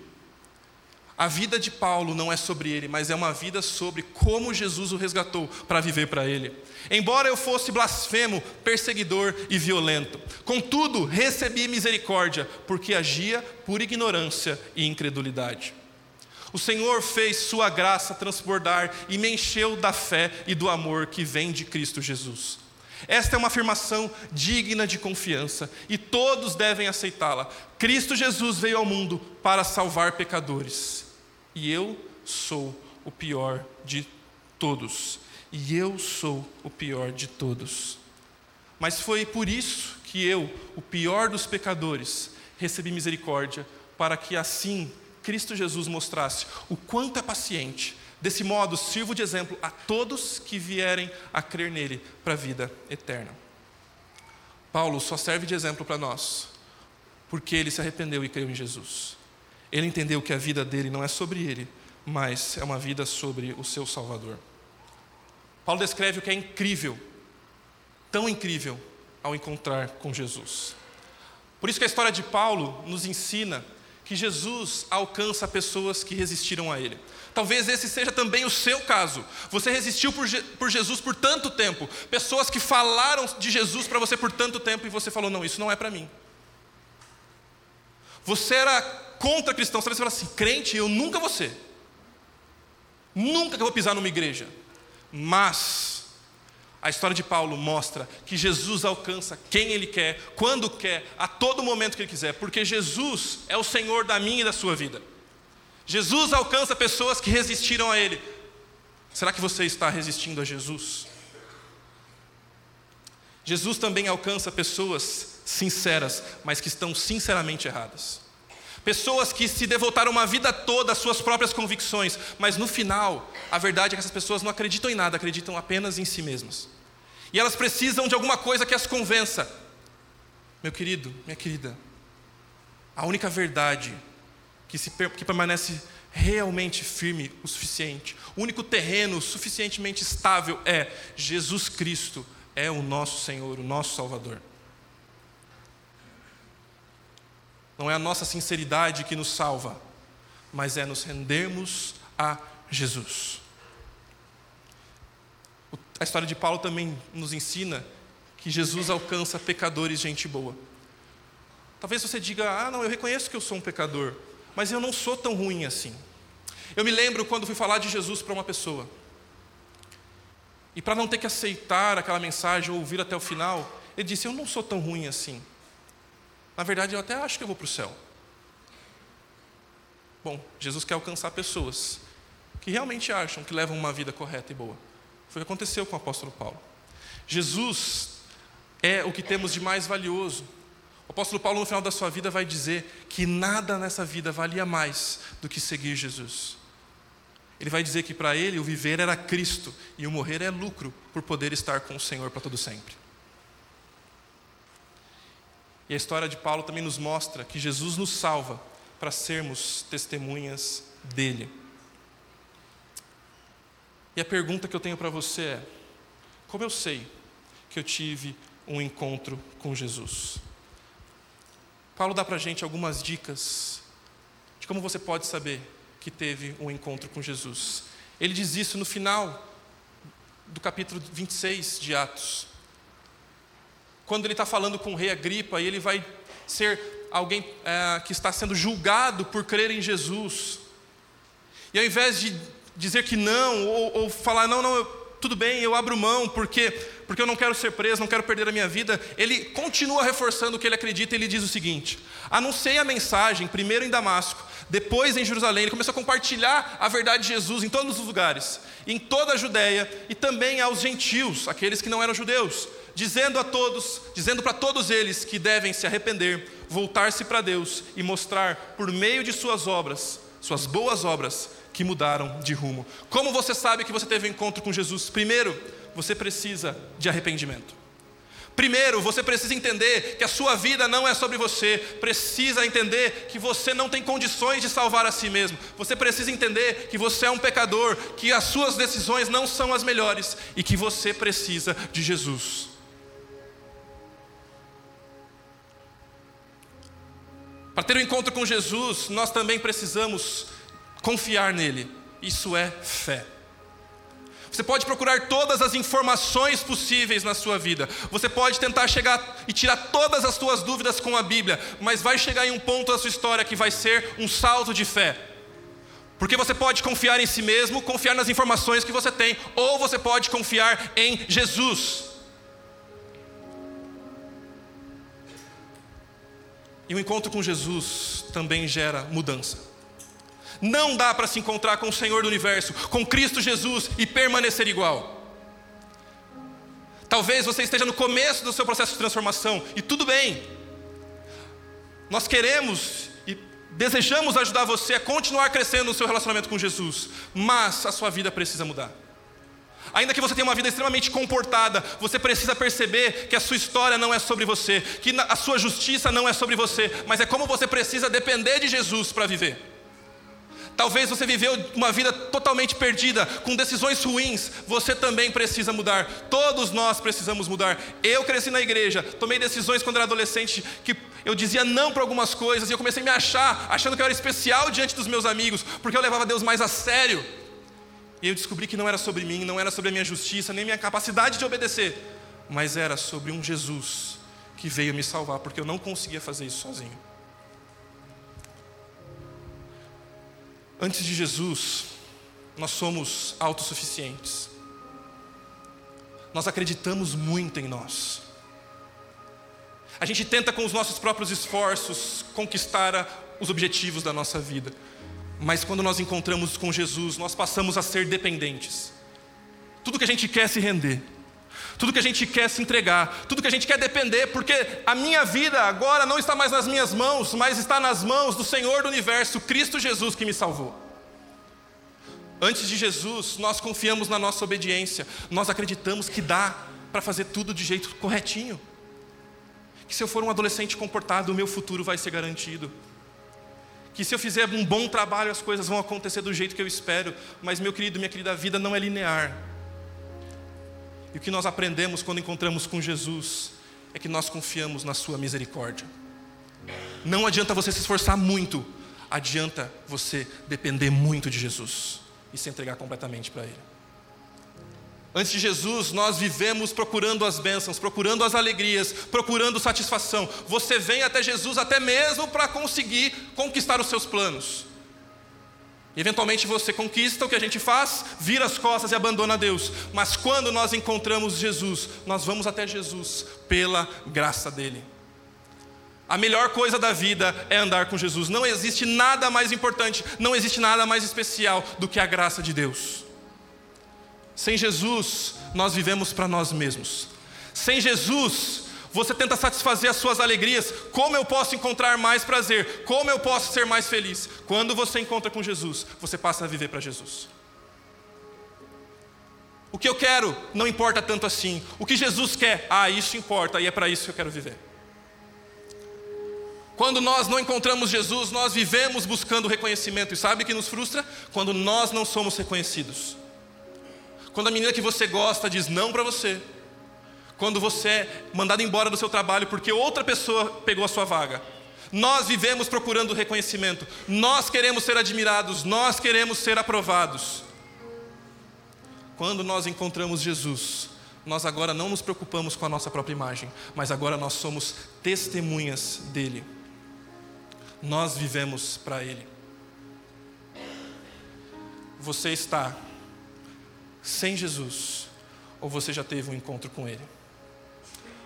A vida de Paulo não é sobre ele, mas é uma vida sobre como Jesus o resgatou para viver para ele. Embora eu fosse blasfemo, perseguidor e violento, contudo recebi misericórdia, porque agia por ignorância e incredulidade. O Senhor fez Sua graça transbordar e me encheu da fé e do amor que vem de Cristo Jesus. Esta é uma afirmação digna de confiança e todos devem aceitá-la. Cristo Jesus veio ao mundo para salvar pecadores e eu sou o pior de todos. E eu sou o pior de todos. Mas foi por isso que eu, o pior dos pecadores, recebi misericórdia, para que assim Cristo Jesus mostrasse o quanto é paciente. Desse modo, sirvo de exemplo a todos que vierem a crer nele para a vida eterna. Paulo só serve de exemplo para nós, porque ele se arrependeu e creu em Jesus. Ele entendeu que a vida dele não é sobre ele, mas é uma vida sobre o seu Salvador. Paulo descreve o que é incrível, tão incrível, ao encontrar com Jesus. Por isso que a história de Paulo nos ensina que Jesus alcança pessoas que resistiram a Ele. Talvez esse seja também o seu caso. Você resistiu por, por Jesus por tanto tempo. Pessoas que falaram de Jesus para você por tanto tempo e você falou: não, isso não é para mim. Você era contra cristãos. Talvez você fale assim, crente, eu nunca vou ser. Nunca que eu vou pisar numa igreja. Mas a história de Paulo mostra que Jesus alcança quem ele quer, quando quer, a todo momento que ele quiser, porque Jesus é o Senhor da minha e da sua vida. Jesus alcança pessoas que resistiram a ele. Será que você está resistindo a Jesus? Jesus também alcança pessoas sinceras, mas que estão sinceramente erradas. Pessoas que se devotaram uma vida toda às suas próprias convicções, mas no final, a verdade é que essas pessoas não acreditam em nada, acreditam apenas em si mesmas. E elas precisam de alguma coisa que as convença. Meu querido, minha querida, a única verdade que, se, que permanece realmente firme o suficiente, o único terreno suficientemente estável é Jesus Cristo, é o nosso Senhor, o nosso Salvador. Não é a nossa sinceridade que nos salva, mas é nos rendermos a Jesus. A história de Paulo também nos ensina que Jesus alcança pecadores, gente boa. Talvez você diga: Ah, não, eu reconheço que eu sou um pecador, mas eu não sou tão ruim assim. Eu me lembro quando fui falar de Jesus para uma pessoa. E para não ter que aceitar aquela mensagem ou ouvir até o final, ele disse: Eu não sou tão ruim assim. Na verdade, eu até acho que eu vou para o céu. Bom, Jesus quer alcançar pessoas que realmente acham que levam uma vida correta e boa. Foi o que aconteceu com o apóstolo Paulo. Jesus é o que temos de mais valioso. O apóstolo Paulo, no final da sua vida, vai dizer que nada nessa vida valia mais do que seguir Jesus. Ele vai dizer que para ele o viver era Cristo e o morrer é lucro por poder estar com o Senhor para todo sempre. E a história de Paulo também nos mostra que Jesus nos salva para sermos testemunhas dele. E a pergunta que eu tenho para você é: como eu sei que eu tive um encontro com Jesus? Paulo dá para a gente algumas dicas de como você pode saber que teve um encontro com Jesus. Ele diz isso no final do capítulo 26 de Atos quando ele está falando com o rei Agripa e ele vai ser alguém é, que está sendo julgado por crer em Jesus. E ao invés de dizer que não, ou, ou falar, não, não, eu, tudo bem, eu abro mão, porque, porque eu não quero ser preso, não quero perder a minha vida, ele continua reforçando o que ele acredita e ele diz o seguinte: anunciei a mensagem, primeiro em Damasco, Depois, em Jerusalém, ele começou a compartilhar a verdade de Jesus em todos os lugares, em toda a Judéia e também aos gentios, aqueles que não eram judeus, dizendo a todos, dizendo para todos eles que devem se arrepender, voltar-se para Deus e mostrar por meio de suas obras, suas boas obras, que mudaram de rumo. Como você sabe que você teve um encontro com Jesus? Primeiro, você precisa de arrependimento. Primeiro, você precisa entender que a sua vida não é sobre você, precisa entender que você não tem condições de salvar a si mesmo, você precisa entender que você é um pecador, que as suas decisões não são as melhores e que você precisa de Jesus. Para ter um encontro com Jesus, nós também precisamos confiar nele, isso é fé. Você pode procurar todas as informações possíveis na sua vida. Você pode tentar chegar e tirar todas as suas dúvidas com a Bíblia, mas vai chegar em um ponto da sua história que vai ser um salto de fé. Porque você pode confiar em si mesmo, confiar nas informações que você tem, ou você pode confiar em Jesus. E o encontro com Jesus também gera mudança. Não dá para se encontrar com o Senhor do universo, com Cristo Jesus e permanecer igual. Talvez você esteja no começo do seu processo de transformação e tudo bem. Nós queremos e desejamos ajudar você a continuar crescendo no seu relacionamento com Jesus, mas a sua vida precisa mudar. Ainda que você tenha uma vida extremamente comportada, você precisa perceber que a sua história não é sobre você, que a sua justiça não é sobre você, mas é como você precisa depender de Jesus para viver. Talvez você viveu uma vida totalmente perdida, com decisões ruins. Você também precisa mudar. Todos nós precisamos mudar. Eu cresci na igreja, tomei decisões quando era adolescente que eu dizia não para algumas coisas e eu comecei a me achar, achando que eu era especial diante dos meus amigos, porque eu levava Deus mais a sério. E eu descobri que não era sobre mim, não era sobre a minha justiça, nem minha capacidade de obedecer, mas era sobre um Jesus que veio me salvar, porque eu não conseguia fazer isso sozinho. Antes de Jesus, nós somos autossuficientes. Nós acreditamos muito em nós. A gente tenta com os nossos próprios esforços conquistar os objetivos da nossa vida. Mas quando nós encontramos com Jesus, nós passamos a ser dependentes. Tudo que a gente quer se render, tudo que a gente quer se entregar, tudo que a gente quer depender, porque a minha vida agora não está mais nas minhas mãos, mas está nas mãos do Senhor do universo, Cristo Jesus, que me salvou. Antes de Jesus, nós confiamos na nossa obediência, nós acreditamos que dá para fazer tudo de jeito corretinho. Que se eu for um adolescente comportado, o meu futuro vai ser garantido. Que se eu fizer um bom trabalho, as coisas vão acontecer do jeito que eu espero. Mas, meu querido, minha querida, a vida não é linear. E o que nós aprendemos quando encontramos com Jesus é que nós confiamos na Sua misericórdia. Não adianta você se esforçar muito, adianta você depender muito de Jesus e se entregar completamente para Ele. Antes de Jesus, nós vivemos procurando as bênçãos, procurando as alegrias, procurando satisfação. Você vem até Jesus até mesmo para conseguir conquistar os seus planos. E eventualmente você conquista o que a gente faz, vira as costas e abandona Deus. Mas quando nós encontramos Jesus, nós vamos até Jesus pela graça dele. A melhor coisa da vida é andar com Jesus. Não existe nada mais importante, não existe nada mais especial do que a graça de Deus. Sem Jesus, nós vivemos para nós mesmos. Sem Jesus, você tenta satisfazer as suas alegrias. Como eu posso encontrar mais prazer? Como eu posso ser mais feliz? Quando você encontra com Jesus, você passa a viver para Jesus. O que eu quero não importa tanto assim. O que Jesus quer, ah, isso importa e é para isso que eu quero viver. Quando nós não encontramos Jesus, nós vivemos buscando reconhecimento. E sabe o que nos frustra? Quando nós não somos reconhecidos. Quando a menina que você gosta diz não para você, quando você é mandado embora do seu trabalho porque outra pessoa pegou a sua vaga. Nós vivemos procurando reconhecimento, nós queremos ser admirados, nós queremos ser aprovados. Quando nós encontramos Jesus, nós agora não nos preocupamos com a nossa própria imagem, mas agora nós somos testemunhas dele. Nós vivemos para ele. Você está sem Jesus ou você já teve um encontro com ele?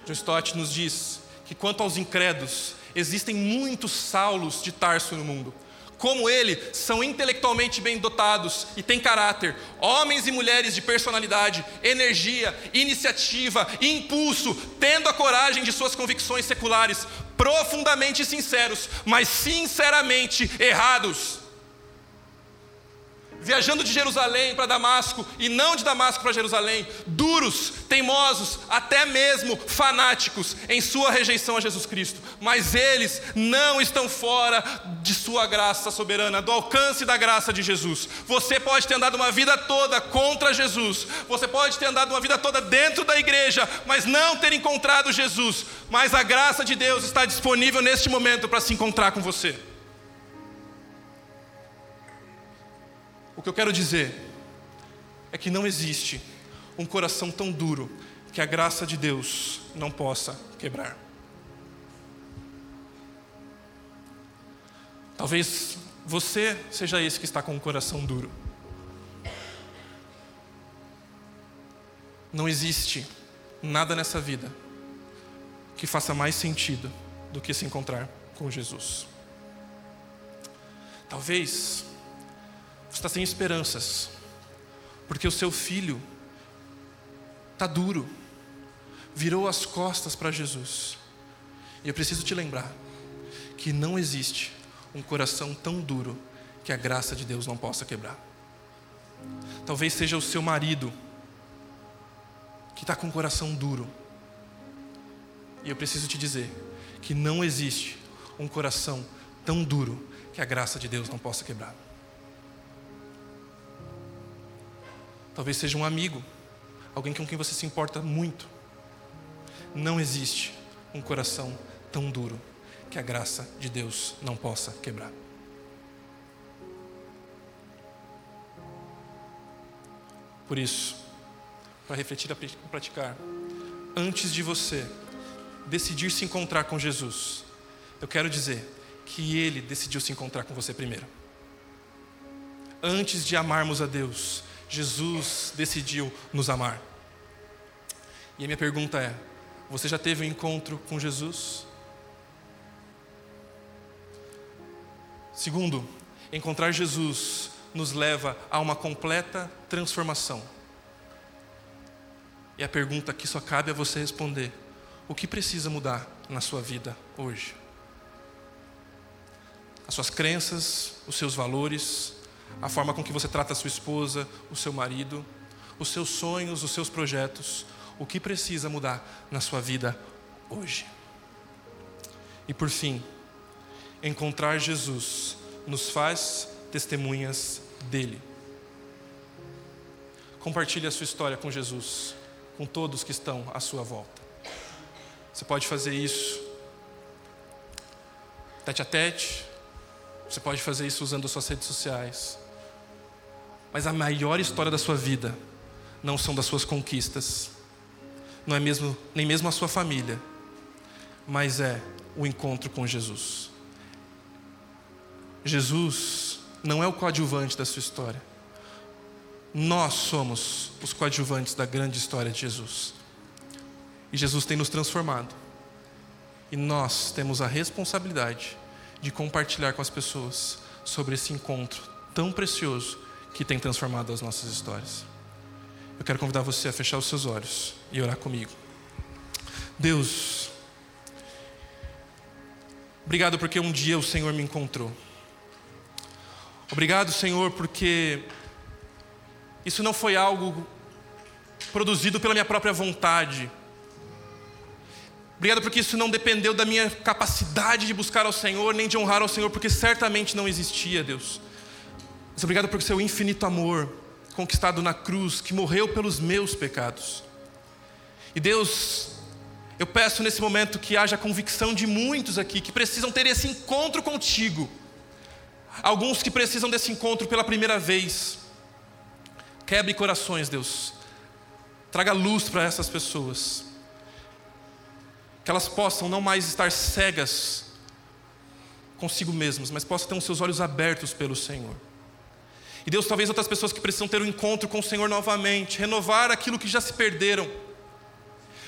John Stott nos diz que quanto aos incrédulos, existem muitos Saulos de Tarso no mundo. como ele, são intelectualmente bem dotados e têm caráter, homens e mulheres de personalidade, energia, iniciativa, impulso, tendo a coragem de suas convicções seculares, profundamente sinceros, mas sinceramente errados viajando de Jerusalém para Damasco e não de Damasco para Jerusalém, duros, teimosos, até mesmo fanáticos em sua rejeição a Jesus Cristo, mas eles não estão fora de sua graça soberana, do alcance da graça de Jesus. Você pode ter andado uma vida toda contra Jesus, você pode ter andado uma vida toda dentro da igreja, mas não ter encontrado Jesus, mas a graça de Deus está disponível neste momento para se encontrar com você. O que eu quero dizer é que não existe um coração tão duro que a graça de Deus não possa quebrar. Talvez você seja esse que está com um coração duro. Não existe nada nessa vida que faça mais sentido do que se encontrar com Jesus. Talvez está sem esperanças, porque o seu filho está duro, virou as costas para Jesus. E eu preciso te lembrar que não existe um coração tão duro que a graça de Deus não possa quebrar. Talvez seja o seu marido que está com o coração duro. E eu preciso te dizer que não existe um coração tão duro que a graça de Deus não possa quebrar. Talvez seja um amigo, alguém com quem você se importa muito. Não existe um coração tão duro que a graça de Deus não possa quebrar. Por isso, para refletir e praticar, antes de você decidir se encontrar com Jesus, eu quero dizer que Ele decidiu se encontrar com você primeiro. Antes de amarmos a Deus, Jesus decidiu nos amar. E a minha pergunta é: você já teve um encontro com Jesus? Segundo, encontrar Jesus nos leva a uma completa transformação. E a pergunta que só cabe a você responder: o que precisa mudar na sua vida hoje? As suas crenças, os seus valores, a forma com que você trata a sua esposa, o seu marido, os seus sonhos, os seus projetos, o que precisa mudar na sua vida hoje. E por fim, encontrar Jesus nos faz testemunhas dele. Compartilhe a sua história com Jesus, com todos que estão à sua volta. Você pode fazer isso tete a tete, você pode fazer isso usando suas redes sociais. Mas a maior história da sua vida não são das suas conquistas, não é mesmo nem mesmo a sua família, mas é o encontro com Jesus. Jesus não é o coadjuvante da sua história. Nós somos os coadjuvantes da grande história de Jesus. E Jesus tem nos transformado. E nós temos a responsabilidade de compartilhar com as pessoas sobre esse encontro tão precioso que tem transformado as nossas histórias. Eu quero convidar você a fechar os seus olhos e orar comigo. Deus, obrigado porque um dia o Senhor me encontrou. Obrigado, Senhor, porque isso não foi algo produzido pela minha própria vontade. Obrigado porque isso não dependeu da minha capacidade de buscar ao Senhor, nem de honrar ao Senhor, porque certamente não existia, Deus. Mas obrigado por seu infinito amor conquistado na cruz, que morreu pelos meus pecados. E Deus, eu peço nesse momento que haja convicção de muitos aqui que precisam ter esse encontro contigo. Alguns que precisam desse encontro pela primeira vez. Quebre corações, Deus. Traga luz para essas pessoas. Que elas possam não mais estar cegas consigo mesmas, mas possam ter os seus olhos abertos pelo Senhor. E Deus, talvez outras pessoas que precisam ter um encontro com o Senhor novamente, renovar aquilo que já se perderam.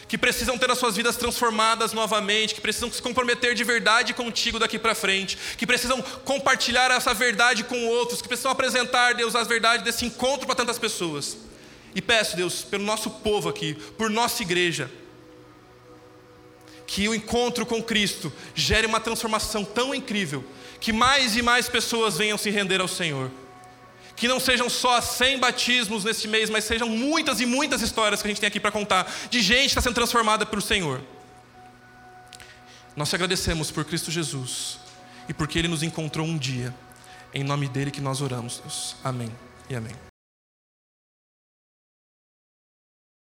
que precisam ter as suas vidas transformadas novamente, que precisam se comprometer de verdade contigo daqui para frente, que precisam compartilhar essa verdade com outros, que precisam apresentar, Deus, as verdades desse encontro para tantas pessoas. E peço, Deus, pelo nosso povo aqui, por nossa igreja, que o encontro com Cristo gere uma transformação tão incrível, que mais e mais pessoas venham se render ao Senhor. Que não sejam só 100 batismos neste mês, mas sejam muitas e muitas histórias que a gente tem aqui para contar, de gente que está sendo transformada pelo Senhor. Nós te agradecemos por Cristo Jesus e porque Ele nos encontrou um dia. Em nome dele que nós oramos, Deus. Amém e amém.